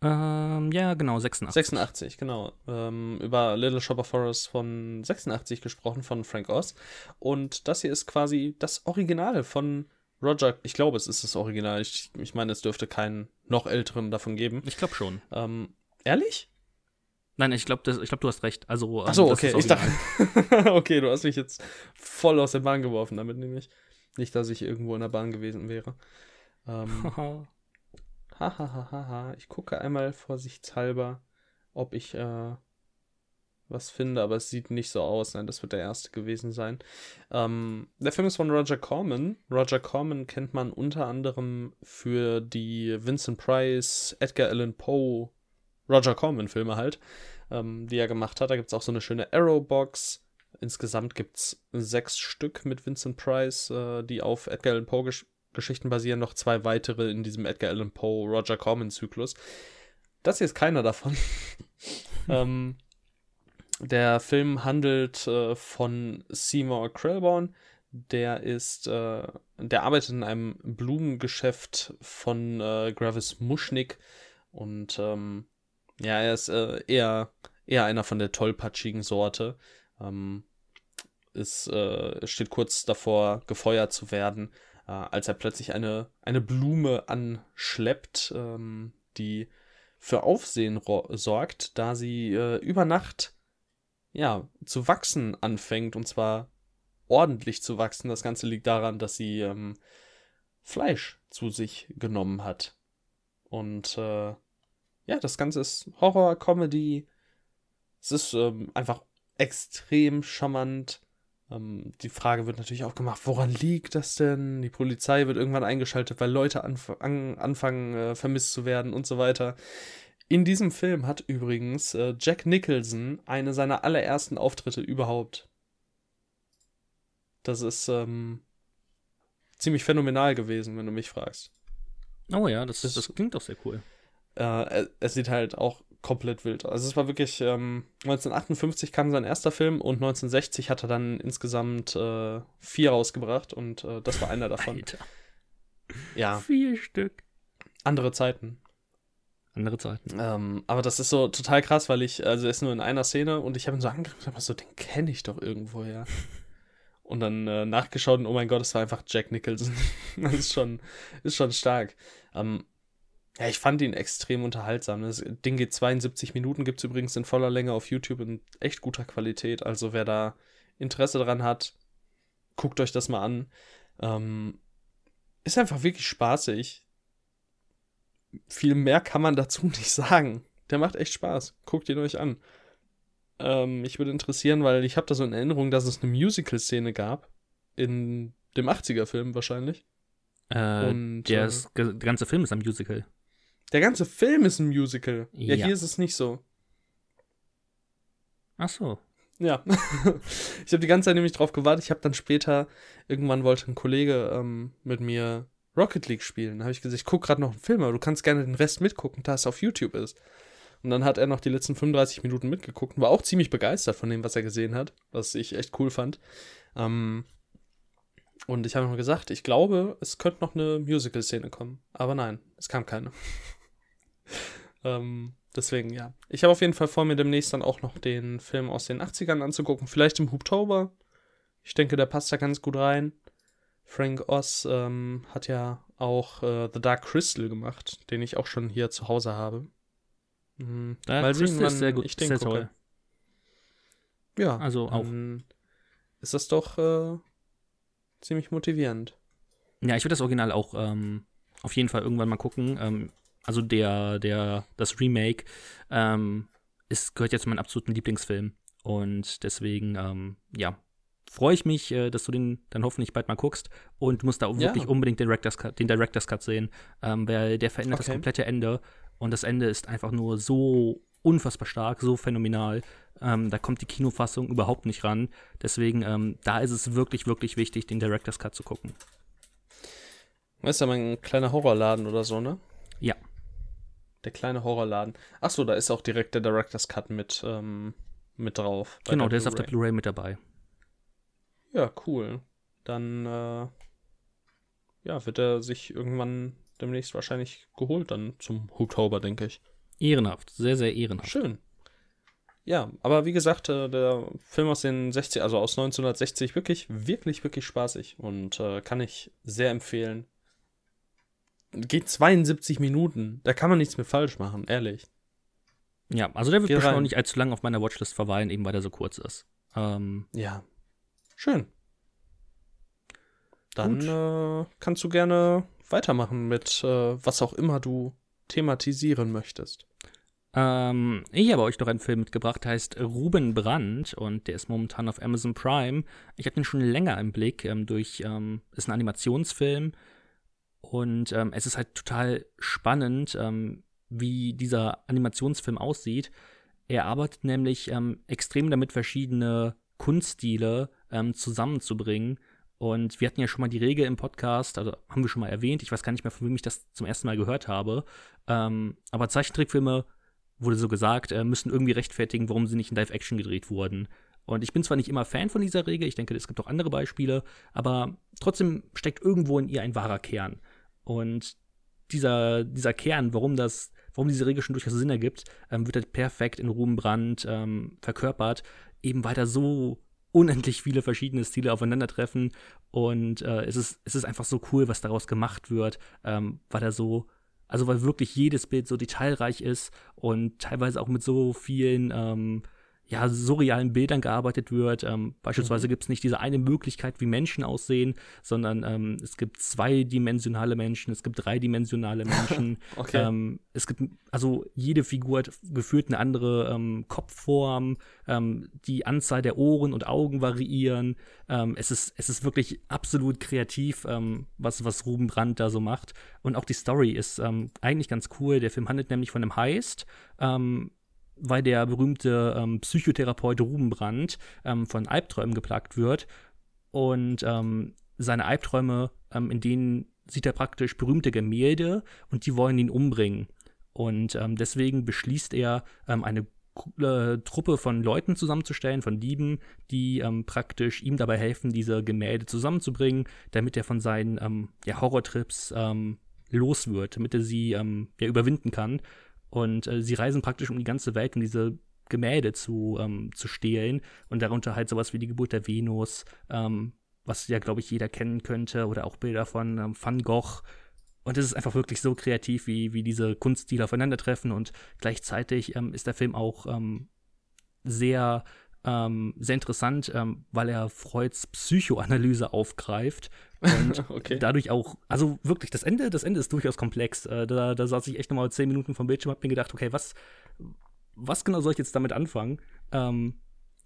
Ähm, ja, genau, 86. 86, genau. Ähm, über Little Shop of Horrors von 86 gesprochen, von Frank Oz. Und das hier ist quasi das Original von Roger. Ich glaube, es ist das Original. Ich, ich meine, es dürfte keinen noch älteren davon geben. Ich glaube schon. Ähm, ehrlich? Nein, ich glaube, glaub, du hast recht. Also, ähm, Achso, das okay. Ich dachte. (laughs) okay, du hast mich jetzt voll aus der Bahn geworfen damit, nämlich. Nicht, dass ich irgendwo in der Bahn gewesen wäre. Ähm, (laughs) Hahaha, ich gucke einmal vorsichtshalber, ob ich äh, was finde, aber es sieht nicht so aus. Nein, das wird der erste gewesen sein. Ähm, der Film ist von Roger Corman. Roger Corman kennt man unter anderem für die Vincent Price, Edgar Allan Poe, Roger Corman-Filme halt, ähm, die er gemacht hat. Da gibt es auch so eine schöne Arrowbox. Insgesamt gibt es sechs Stück mit Vincent Price, äh, die auf Edgar Allan Poe gesch Geschichten basieren, noch zwei weitere in diesem Edgar Allan Poe Roger Corman Zyklus. Das hier ist keiner davon. (laughs) ähm, der Film handelt äh, von Seymour Krelborn. Der ist, äh, der arbeitet in einem Blumengeschäft von äh, Gravis Muschnick und ähm, ja, er ist äh, eher, eher einer von der tollpatschigen Sorte. Ähm, ist, äh, steht kurz davor, gefeuert zu werden, äh, als er plötzlich eine, eine Blume anschleppt, ähm, die für Aufsehen sorgt, da sie äh, über Nacht ja zu wachsen anfängt und zwar ordentlich zu wachsen. Das Ganze liegt daran, dass sie ähm, Fleisch zu sich genommen hat. Und äh, ja, das Ganze ist Horror, Comedy. Es ist ähm, einfach extrem charmant. Ähm, die Frage wird natürlich auch gemacht, woran liegt das denn? Die Polizei wird irgendwann eingeschaltet, weil Leute anf an anfangen, äh, vermisst zu werden und so weiter. In diesem Film hat übrigens äh, Jack Nicholson eine seiner allerersten Auftritte überhaupt. Das ist ähm, ziemlich phänomenal gewesen, wenn du mich fragst. Oh ja, das, Das- das klingt doch sehr cool. Äh, es sieht halt auch komplett wild. Also es war wirklich, ähm, 1958 kam sein erster Film und 1960 hat er dann insgesamt äh, vier rausgebracht und äh, das war einer davon. Alter. Ja, Vier Stück. andere Zeiten. Andere Zeiten. Ähm, aber das ist so total krass, weil ich, also er ist nur in einer Szene und ich habe ihn so angeguckt und so, den kenne ich doch irgendwoher. (laughs) und dann äh, nachgeschaut und oh mein Gott, es war einfach Jack Nicholson. (laughs) das ist schon, ist schon stark. Ähm, ja, ich fand ihn extrem unterhaltsam. Das Ding geht 72 Minuten, gibt es übrigens in voller Länge auf YouTube in echt guter Qualität. Also wer da Interesse dran hat, guckt euch das mal an. Ähm, ist einfach wirklich spaßig. Viel mehr kann man dazu (laughs) nicht sagen. Der macht echt Spaß. Guckt ihn euch an. Ähm, mich würde interessieren, weil ich habe da so in Erinnerung, dass es eine Musical-Szene gab. In dem 80er-Film wahrscheinlich. Äh, Und, der, äh, ist, der ganze Film ist ein Musical. Der ganze Film ist ein Musical. Ja, Ja. hier ist es nicht so. Ach so. Ja. (laughs) ich habe die ganze Zeit nämlich drauf gewartet. Ich habe dann später, irgendwann wollte ein Kollege ähm, mit mir Rocket League spielen. Da habe ich gesagt, ich gucke gerade noch einen Film, aber du kannst gerne den Rest mitgucken, da es auf YouTube ist. Und dann hat er noch die letzten 35 Minuten mitgeguckt und war auch ziemlich begeistert von dem, was er gesehen hat, was ich echt cool fand. Ähm, und ich habe noch gesagt, ich glaube, es könnte noch eine Musical-Szene kommen. Aber nein, es kam keine. Ähm, deswegen, ja. Ich habe auf jeden Fall vor, mir demnächst dann auch noch den Film aus den 80ern anzugucken. Vielleicht im Hubtober. Ich denke, der passt da ganz gut rein. Frank Oz ähm, hat ja auch äh, The Dark Crystal gemacht, den ich auch schon hier zu Hause habe. Mhm. Dark Mal sehen, wann ist sehr gut. ich den sehr. Toll. Ja, also auch. Ist das doch äh, ziemlich motivierend. Ja, ich würde das Original auch ähm, auf jeden Fall irgendwann mal gucken. Ähm, also der, der, das Remake ähm, ist, gehört ja zu meinem absoluten Lieblingsfilm. Und deswegen, ähm, ja, freue ich mich, äh, dass du den dann hoffentlich bald mal guckst. Und du musst da wirklich ja. unbedingt den Director's Cut, den Director's Cut sehen, ähm, weil der verändert okay. das komplette Ende. Und das Ende ist einfach nur so unfassbar stark, so phänomenal. Ähm, da kommt die Kinofassung überhaupt nicht ran. Deswegen, ähm, da ist es wirklich, wirklich wichtig, den Director's Cut zu gucken. Weißt du, mein kleiner Horrorladen oder so, ne? Ja. Der kleine Horrorladen. Achso, da ist auch direkt der Director's Cut mit, ähm, mit drauf. Genau, der, der ist auf der Blu-ray mit dabei. Ja, cool. Dann, äh, ja, wird er sich irgendwann demnächst wahrscheinlich geholt, dann zum Hubtober, denke ich. Ehrenhaft, sehr, sehr ehrenhaft. Schön. Ja, aber wie gesagt, äh, der Film aus den 60, also aus 1960, wirklich, wirklich, wirklich spaßig und äh, kann ich sehr empfehlen. Geht 72 Minuten, da kann man nichts mehr falsch machen, ehrlich. Ja, also der wird bestimmt auch nicht allzu lange auf meiner Watchlist verweilen, eben weil er so kurz ist. Ähm, ja, schön. Dann äh, kannst du gerne weitermachen mit äh, was auch immer du thematisieren möchtest. Ähm, ich habe euch noch einen Film mitgebracht, der heißt Ruben Brandt und der ist momentan auf Amazon Prime. Ich habe den schon länger im Blick ähm, durch, ähm, ist ein Animationsfilm und ähm, es ist halt total spannend, ähm, wie dieser Animationsfilm aussieht. Er arbeitet nämlich ähm, extrem damit, verschiedene Kunststile zusammenzubringen und wir hatten ja schon mal die Regel im Podcast, also haben wir schon mal erwähnt, ich weiß gar nicht mehr, von wem ich das zum ersten Mal gehört habe. Ähm, aber Zeichentrickfilme, wurde so gesagt, äh, müssen irgendwie rechtfertigen, warum sie nicht in Live-Action gedreht wurden. Und ich bin zwar nicht immer Fan von dieser Regel, ich denke, es gibt auch andere Beispiele, aber trotzdem steckt irgendwo in ihr ein wahrer Kern. Und dieser, dieser Kern, warum das, warum diese Regel schon durchaus Sinn ergibt, ähm, wird halt perfekt in Ruben Brandt ähm, verkörpert, eben weil da so unendlich viele verschiedene Stile aufeinandertreffen und äh, es, ist, es ist einfach so cool, was daraus gemacht wird, ähm, weil er so, also weil wirklich jedes Bild so detailreich ist und teilweise auch mit so vielen ähm, ja, surrealen Bildern gearbeitet wird. Ähm, beispielsweise mhm. gibt es nicht diese eine Möglichkeit, wie Menschen aussehen, sondern ähm, es gibt zweidimensionale Menschen, es gibt dreidimensionale (laughs) Menschen. okay. ähm, es gibt, also jede Figur hat gefühlt eine andere ähm, Kopfform, ähm, die Anzahl der Ohren und Augen variieren. Ähm, es, ist, es ist wirklich absolut kreativ, was, was Ruben Brandt da so macht. Und auch die Story ist eigentlich ganz cool. Der Film handelt nämlich von einem Heist. Ähm, weil der berühmte ähm, Psychotherapeut Rubenbrand ähm, von Albträumen geplagt wird. Und ähm, seine Albträume, ähm, in denen sieht er praktisch berühmte Gemälde und die wollen ihn umbringen. Und ähm, deswegen beschließt er, ähm, eine äh, Truppe von Leuten zusammenzustellen, von Dieben, die praktisch ihm dabei helfen, diese Gemälde zusammenzubringen, damit er von seinen ja, Horrortrips los wird, damit er sie ja, überwinden kann. Und äh, sie reisen praktisch um die ganze Welt, um diese Gemälde zu, ähm, zu stehlen. Und darunter halt sowas wie die Geburt der Venus, ähm, was ja, glaube ich, jeder kennen könnte. Oder auch Bilder von ähm, Van Gogh. Und es ist einfach wirklich so kreativ, wie, wie diese Kunststile aufeinandertreffen. Und gleichzeitig ähm, ist der Film auch ähm, sehr ähm, sehr interessant, weil er Freuds Psychoanalyse aufgreift und (laughs) okay. dadurch auch, also wirklich, das Ende, das Ende ist durchaus komplex. Äh, da, da saß ich echt nochmal zehn Minuten vom Bildschirm, hab mir gedacht, okay, was, was genau soll ich jetzt damit anfangen? Ähm,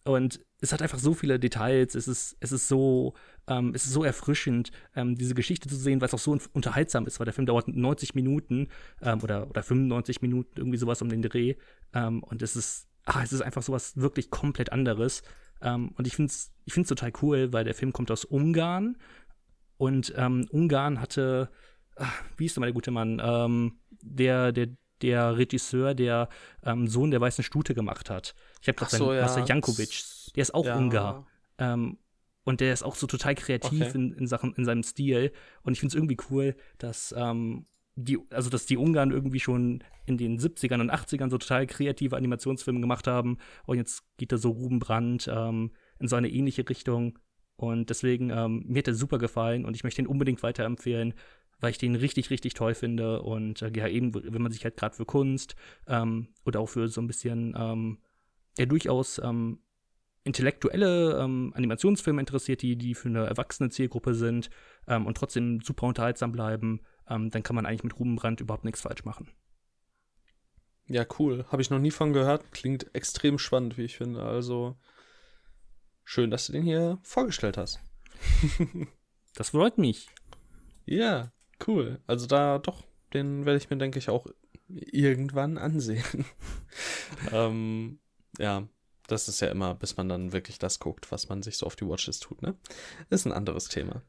und es hat einfach so viele Details, es ist, es ist so, ähm, es ist so erfrischend, ähm, diese Geschichte zu sehen, weil es auch so unterhaltsam ist, weil der Film dauert 90 Minuten ähm, oder, oder 95 Minuten, irgendwie sowas um den Dreh. Ähm, und es ist, ah, es ist einfach sowas wirklich komplett anderes. Ähm, und ich finde es ich find's total cool, weil der Film kommt aus Ungarn und ähm, Ungarn hatte wie ist denn mal der gute Mann? Ähm, der, der, der Regisseur, der ähm, Sohn der weißen Stute gemacht hat. Ich habe gerade so, seinen ja. Master Jankovic. Der ist auch Ja. Ungar. Ähm, und der ist auch so total kreativ Okay. in, in Sachen, in seinem Stil. Und ich finde es irgendwie cool, dass ähm, die, also dass die Ungarn irgendwie schon in den 70ern und 80ern so total kreative Animationsfilme gemacht haben. Und jetzt geht da so Ruben Brandt ähm, in so eine ähnliche Richtung. Und deswegen, ähm, mir hat der super gefallen und ich möchte ihn unbedingt weiterempfehlen, weil ich den richtig, richtig toll finde. Und äh, ja, eben, wenn man sich halt gerade für Kunst ähm, oder auch für so ein bisschen ähm, ja durchaus ähm, intellektuelle ähm, Animationsfilme interessiert, die, die für eine erwachsene Zielgruppe sind ähm, und trotzdem super unterhaltsam bleiben, ähm, dann kann man eigentlich mit Ruben Brandt überhaupt nichts falsch machen. Ja, cool. Habe ich noch nie von gehört. Klingt extrem spannend, wie ich finde. Also schön, dass du den hier vorgestellt hast. (laughs) Das freut mich. Ja, cool. Also da doch, den werde ich mir, denke ich, auch irgendwann ansehen. (laughs) ähm, ja, das ist ja immer, bis man dann wirklich das guckt, was man sich so auf die Watchlist tut, ne? Ist ein anderes Thema.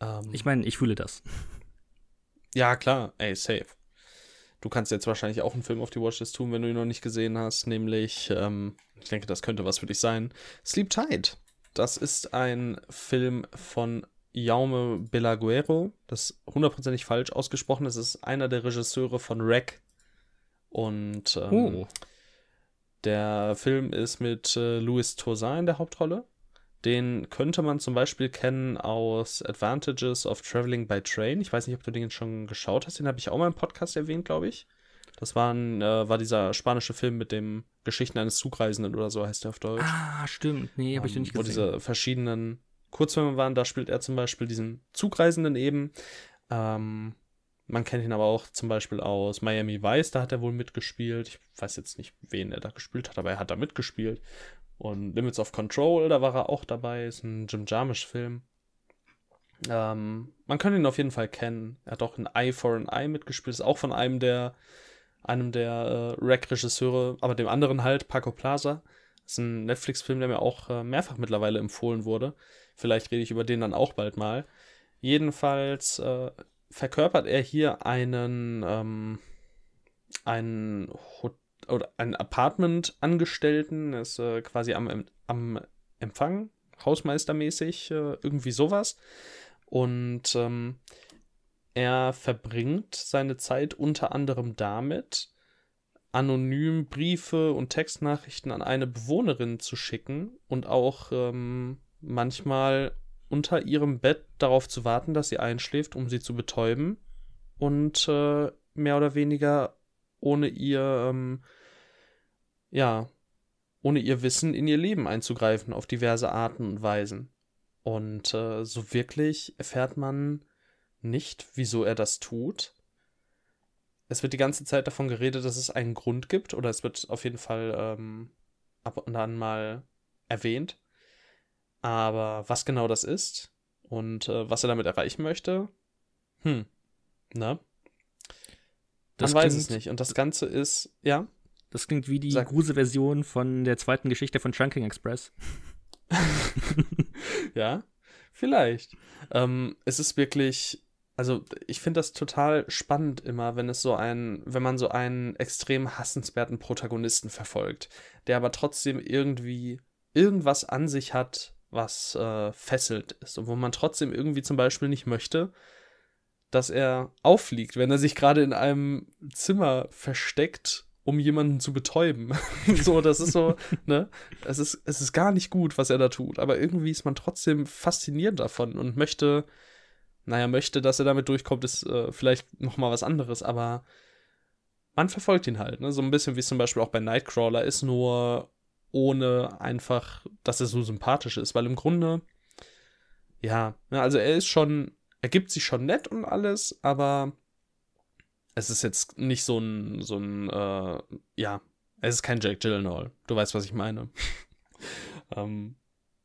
Ähm, Ich meine, ich fühle das. ja, klar, ey, safe. Du kannst jetzt wahrscheinlich auch einen Film auf die Watchlist tun, wenn du ihn noch nicht gesehen hast, nämlich, ähm, ich denke, das könnte was für dich sein. Sleep Tight. Das ist ein Film von Jaume Belaguero. Das ist hundertprozentig falsch ausgesprochen. Das ist einer der Regisseure von Wreck. Und ähm, Oh. der Film ist mit äh, Louis Tosin in der Hauptrolle. Den könnte man zum Beispiel kennen aus Advantages of Traveling by Train. Ich weiß nicht, ob du den schon geschaut hast. Den habe ich auch mal im Podcast erwähnt, glaube ich. Das war, ein, äh, war dieser spanische Film mit dem Geschichten eines Zugreisenden oder so heißt der auf Deutsch. Ah, stimmt. Nee, habe ich Ähm, nicht Wo gesehen. diese verschiedenen Kurzfilme waren, da spielt er zum Beispiel diesen Zugreisenden eben. Ähm, man kennt ihn aber auch zum Beispiel aus Miami Vice, da hat er wohl mitgespielt. Ich weiß jetzt nicht, wen er da gespielt hat, aber er hat da mitgespielt. Und Limits of Control, da war er auch dabei, ist ein Jim Jarmusch-Film. Ähm, man kann ihn auf jeden Fall kennen. Er hat auch in Eye for an Eye mitgespielt, ist auch von einem der, einem der äh, Rack-Regisseure, aber dem anderen halt, Paco Plaza. Das ist ein Netflix-Film, der mir auch äh, mehrfach mittlerweile empfohlen wurde. Vielleicht rede ich über den dann auch bald mal. Jedenfalls äh, verkörpert er hier einen, ähm, einen, Hot oder einen Apartment-Angestellten, ist äh, quasi am, am Empfang, hausmeistermäßig, äh, irgendwie sowas. Und ähm, er verbringt seine Zeit unter anderem damit, anonym Briefe und Textnachrichten an eine Bewohnerin zu schicken und auch ähm, manchmal unter ihrem Bett darauf zu warten, dass sie einschläft, um sie zu betäuben und äh, mehr oder weniger ohne ihr, ähm, ja, ohne ihr Wissen in ihr Leben einzugreifen auf diverse Arten und Weisen. Und äh, so wirklich erfährt man nicht, wieso er das tut. Es wird die ganze Zeit davon geredet, dass es einen Grund gibt, oder es wird auf jeden Fall ähm, ab und an mal erwähnt. Aber was genau das ist und äh, was er damit erreichen möchte, hm, ne? Das Man weiß es nicht. Und das Ganze ist, ja, Das klingt wie die Sag. Gruse-Version von der zweiten Geschichte von Chunking Express. (laughs) ja, vielleicht. Ähm, es ist wirklich, also ich finde das total spannend immer, wenn es so ein, wenn man so einen extrem hassenswerten Protagonisten verfolgt, der aber trotzdem irgendwie irgendwas an sich hat, was äh, fesselt ist und wo man trotzdem irgendwie zum Beispiel nicht möchte, dass er auffliegt, wenn er sich gerade in einem Zimmer versteckt, um jemanden zu betäuben. (laughs) so, das ist so, (laughs) ne? Es ist, es ist gar nicht gut, was er da tut, aber irgendwie ist man trotzdem fasziniert davon und möchte, naja, möchte, dass er damit durchkommt, ist äh, vielleicht nochmal was anderes, aber man verfolgt ihn halt, ne? So ein bisschen wie es zum Beispiel auch bei Nightcrawler ist, nur ohne einfach, dass er so sympathisch ist, weil im Grunde, ja, ne, also er ist schon, er gibt sich schon nett und alles, aber es ist jetzt nicht so ein, so ein, äh, ja, es ist kein Jake Gyllenhaal. Du weißt, was ich meine. (laughs) ähm,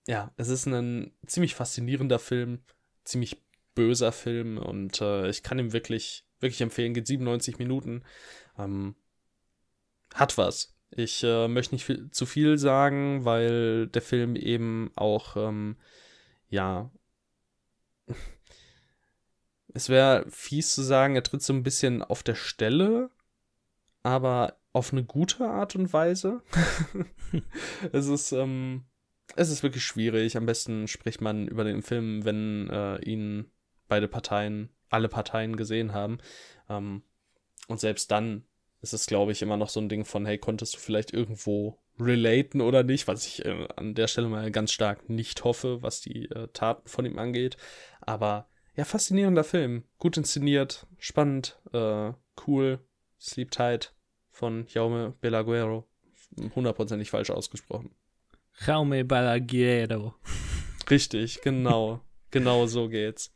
ja, es ist ein ziemlich faszinierender Film, ziemlich böser Film und äh, ich kann ihm wirklich, wirklich empfehlen. Geht 97 Minuten. Ähm, hat was. Ich äh, möchte nicht viel, zu viel sagen, weil der Film eben auch, ähm, ja, es wäre fies zu sagen, er tritt so ein bisschen auf der Stelle, aber auf eine gute Art und Weise. (laughs) es ist, ähm, es ist wirklich schwierig. Am besten spricht man über den Film, wenn äh, ihn beide Parteien, alle Parteien gesehen haben. Ähm, und selbst dann ist es, glaube ich, immer noch so ein Ding von, hey, konntest du vielleicht irgendwo relaten oder nicht, was ich äh, an der Stelle mal ganz stark nicht hoffe, was die äh, Taten von ihm angeht. Aber ja, faszinierender Film. Gut inszeniert, spannend, äh, cool. Sleep Tight von Jaume Belaguero. Hundertprozentig falsch ausgesprochen. Jaume Balaguero. Richtig, genau. genau so geht's.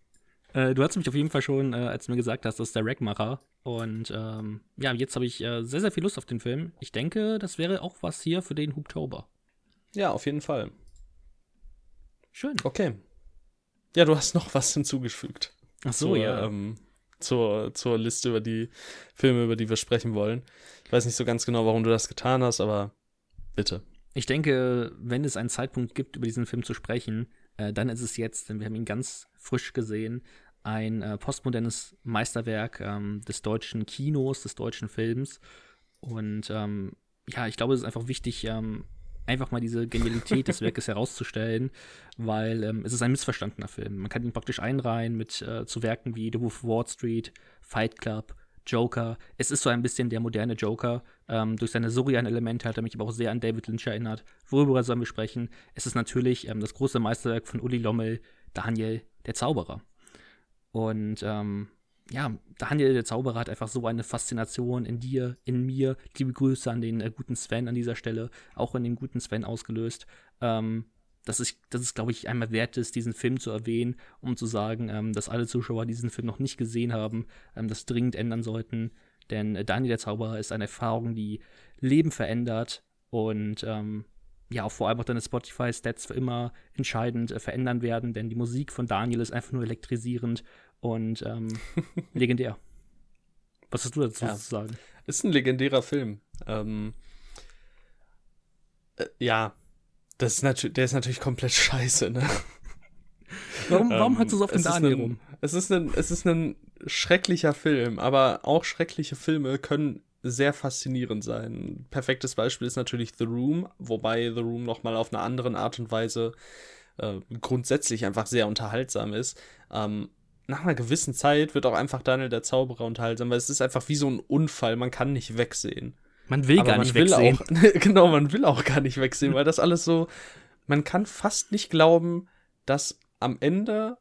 Äh, du hast mich auf jeden Fall schon, äh, als du mir gesagt hast, das ist der Rackmacher. Und ähm, ja, jetzt habe ich äh, sehr, sehr viel Lust auf den Film. Ich denke, das wäre auch was hier für den Hubtober. Ja, auf jeden Fall. Schön. Okay. Ja, du hast noch was (laughs) hinzugefügt. Ach so, zur, ja. Ähm, zur, zur Liste über die Filme, über die wir sprechen wollen. Ich weiß nicht so ganz genau, warum du das getan hast, aber bitte. Ich denke, wenn es einen Zeitpunkt gibt, über diesen Film zu sprechen, äh, dann ist es jetzt, denn wir haben ihn ganz frisch gesehen. Ein äh, postmodernes Meisterwerk ähm, des deutschen Kinos, des deutschen Films. Und ähm, ja, ich glaube, es ist einfach wichtig, ähm, einfach mal diese Genialität des Werkes herauszustellen, weil ähm, es ist ein missverstandener Film. Man kann ihn praktisch einreihen mit äh, zu Werken wie The Wolf of Wall Street, Fight Club, Joker. Es ist so ein bisschen der moderne Joker. Ähm, durch seine surrealen Elemente hat er mich aber auch sehr an David Lynch erinnert. Worüber sollen wir sprechen? Es ist natürlich ähm, das große Meisterwerk von Uli Lommel, Daniel, der Zauberer. Und ähm, ja, Daniel, der Zauberer, hat einfach so eine Faszination in dir, in mir. Liebe Grüße an den äh, guten Sven an dieser Stelle, auch in den guten Sven ausgelöst. Ähm, dass es, dass es glaube ich, einmal wert ist, diesen Film zu erwähnen, um zu sagen, ähm, dass alle Zuschauer diesen Film noch nicht gesehen haben, ähm, das dringend ändern sollten. Denn äh, Daniel der Zauberer ist eine Erfahrung, die Leben verändert und ähm, ja, auch vor allem auch deine Spotify-Stats für immer entscheidend äh, verändern werden, denn die Musik von Daniel ist einfach nur elektrisierend und ähm, (laughs) legendär. Was hast du dazu Ja. zu sagen? Ist ein legendärer Film. Ähm, äh, ja, das ist natürlich, der ist natürlich komplett (laughs) scheiße, ne? Warum, warum Ähm, hast du so auf den Daniel rum? Es ist, ein, es ist ein schrecklicher Film, aber auch schreckliche Filme können sehr faszinierend sein. Ein perfektes Beispiel ist natürlich The Room, wobei The Room nochmal auf eine andere Art und Weise äh, grundsätzlich einfach sehr unterhaltsam ist. Ähm, nach einer gewissen Zeit wird auch einfach Daniel der Zauberer unterhaltsam, weil es ist einfach wie so ein Unfall, man kann nicht wegsehen. Man will Aber gar man nicht will wegsehen. Auch, (laughs) genau, man will auch gar nicht wegsehen, weil das alles so. Man kann fast nicht glauben, dass am Ende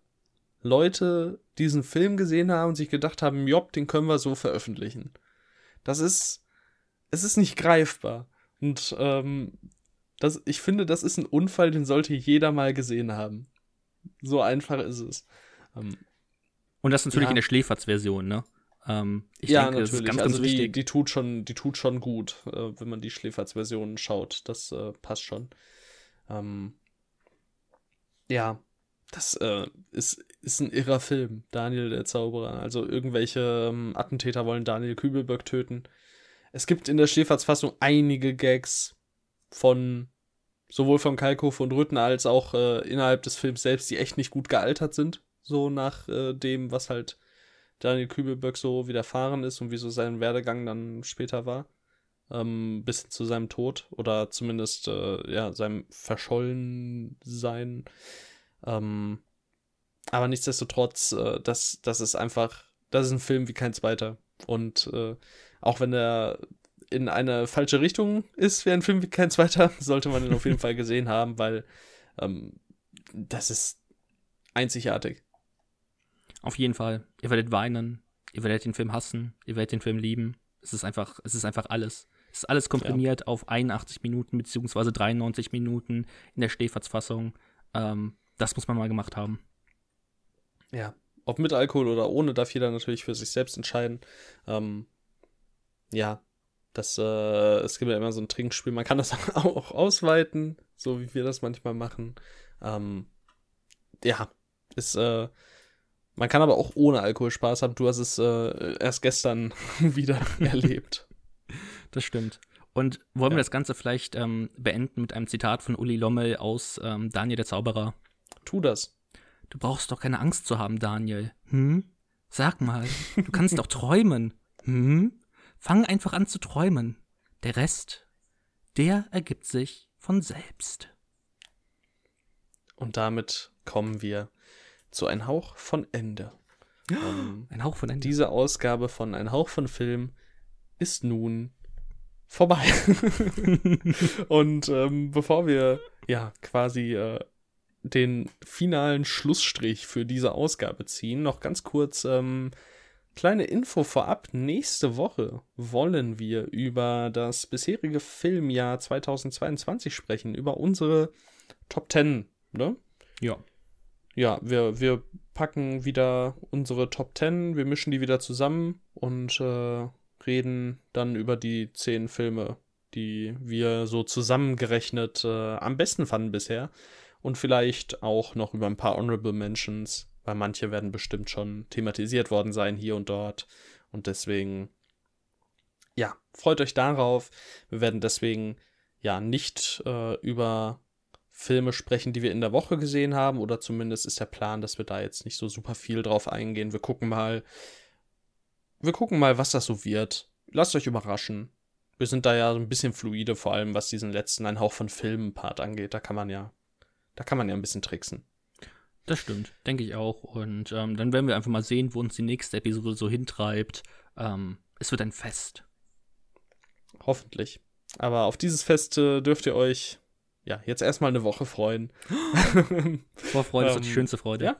Leute diesen Film gesehen haben und sich gedacht haben, jopp, den können wir so veröffentlichen. Das ist. Es ist nicht greifbar. Und ähm, das, ich finde, das ist ein Unfall, den sollte jeder mal gesehen haben. So einfach ist es. Ähm, Und das natürlich Ja. in der Schläferz-Version, ne? Ähm, ich ja, denke, das ist natürlich. ganz, also ganz die, wichtig. die tut schon, die tut schon gut, äh, wenn man die Schläferz-Version schaut. Das äh, passt schon. Ähm, ja, das äh, ist, ist ein irrer Film, Daniel der Zauberer. Also irgendwelche ähm, Attentäter wollen Daniel Kübelberg töten. Es gibt in der Schläferz-Fassung einige Gags von sowohl von Kalkofe und Rütten als auch äh, innerhalb des Films selbst, die echt nicht gut gealtert sind. So nach äh, dem, was halt Daniel Kübelberg so widerfahren ist und wie so sein Werdegang dann später war. Ähm, bis hin zu seinem Tod oder zumindest äh, ja, seinem Verschollensein. Ähm, aber nichtsdestotrotz, äh, das, das ist einfach, das ist ein Film wie kein zweiter. Und äh, auch wenn er in eine falsche Richtung ist wie ein Film wie kein zweiter, (laughs) sollte man ihn auf jeden (laughs) Fall gesehen haben, weil ähm, das ist einzigartig. Auf jeden Fall. Ihr werdet weinen, ihr werdet den Film hassen, ihr werdet den Film lieben. Es ist einfach, es ist einfach alles. Es ist alles komprimiert auf 81 Minuten beziehungsweise 93 Minuten in der Schläferz-Fassung. Ähm, das muss man mal gemacht haben. Ja. Ob mit Alkohol oder ohne, darf jeder natürlich für sich selbst entscheiden. Ähm, ja, das, äh, es gibt ja immer so ein Trinkspiel. Man kann das (laughs) auch ausweiten, so wie wir das manchmal machen. Ähm, ja, ist, äh, man kann aber auch ohne Alkohol Spaß haben. Du hast es äh, erst gestern (laughs) wieder erlebt. Das stimmt. Und wollen wir Ja. das Ganze vielleicht ähm, beenden mit einem Zitat von Uli Lommel aus ähm, Daniel der Zauberer? Tu das. Du brauchst doch keine Angst zu haben, Daniel. Hm? Sag mal, du kannst doch träumen. Hm? Fang einfach an zu träumen. Der Rest, der ergibt sich von selbst. Und damit kommen wir zu Ein Hauch von Ende. Um, (gasps) Ein Hauch von Ende. Diese Ausgabe von Ein Hauch von Film ist nun vorbei. (laughs) Und ähm, bevor wir ja quasi äh, den finalen Schlussstrich für diese Ausgabe ziehen, noch ganz kurz ähm, kleine Info vorab. Nächste Woche wollen wir über das bisherige Filmjahr 2022 sprechen, über unsere Top 10, ne? Ja. Ja, wir, wir packen wieder unsere Top 10, wir mischen die wieder zusammen und äh, reden dann über die zehn Filme, die wir so zusammengerechnet äh, am besten fanden bisher. Und vielleicht auch noch über ein paar Honorable Mentions, weil manche werden bestimmt schon thematisiert worden sein hier und dort. Und deswegen, ja, freut euch darauf. Wir werden deswegen ja nicht äh, über Filme sprechen, die wir in der Woche gesehen haben, oder zumindest ist der Plan, dass wir da jetzt nicht so super viel drauf eingehen. Wir gucken mal, wir gucken mal, was das so wird. Lasst euch überraschen. Wir sind da ja so ein bisschen fluide, vor allem was diesen letzten ein Hauch von Filmen-Part angeht. Da kann man ja, da kann man ja ein bisschen tricksen. Das stimmt, denke ich auch. Und ähm, dann werden wir einfach mal sehen, wo uns die nächste Episode so hintreibt. Ähm, es wird ein Fest. Hoffentlich. Aber auf dieses Fest äh, dürft ihr euch ja jetzt erstmal eine Woche freuen. (laughs) Vorfreude ist doch die Ähm, schönste Freude. Ja.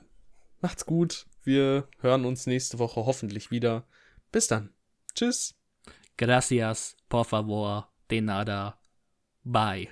Macht's gut. Wir hören uns nächste Woche hoffentlich wieder. Bis dann. Tschüss. Gracias, por favor, de nada. Bye.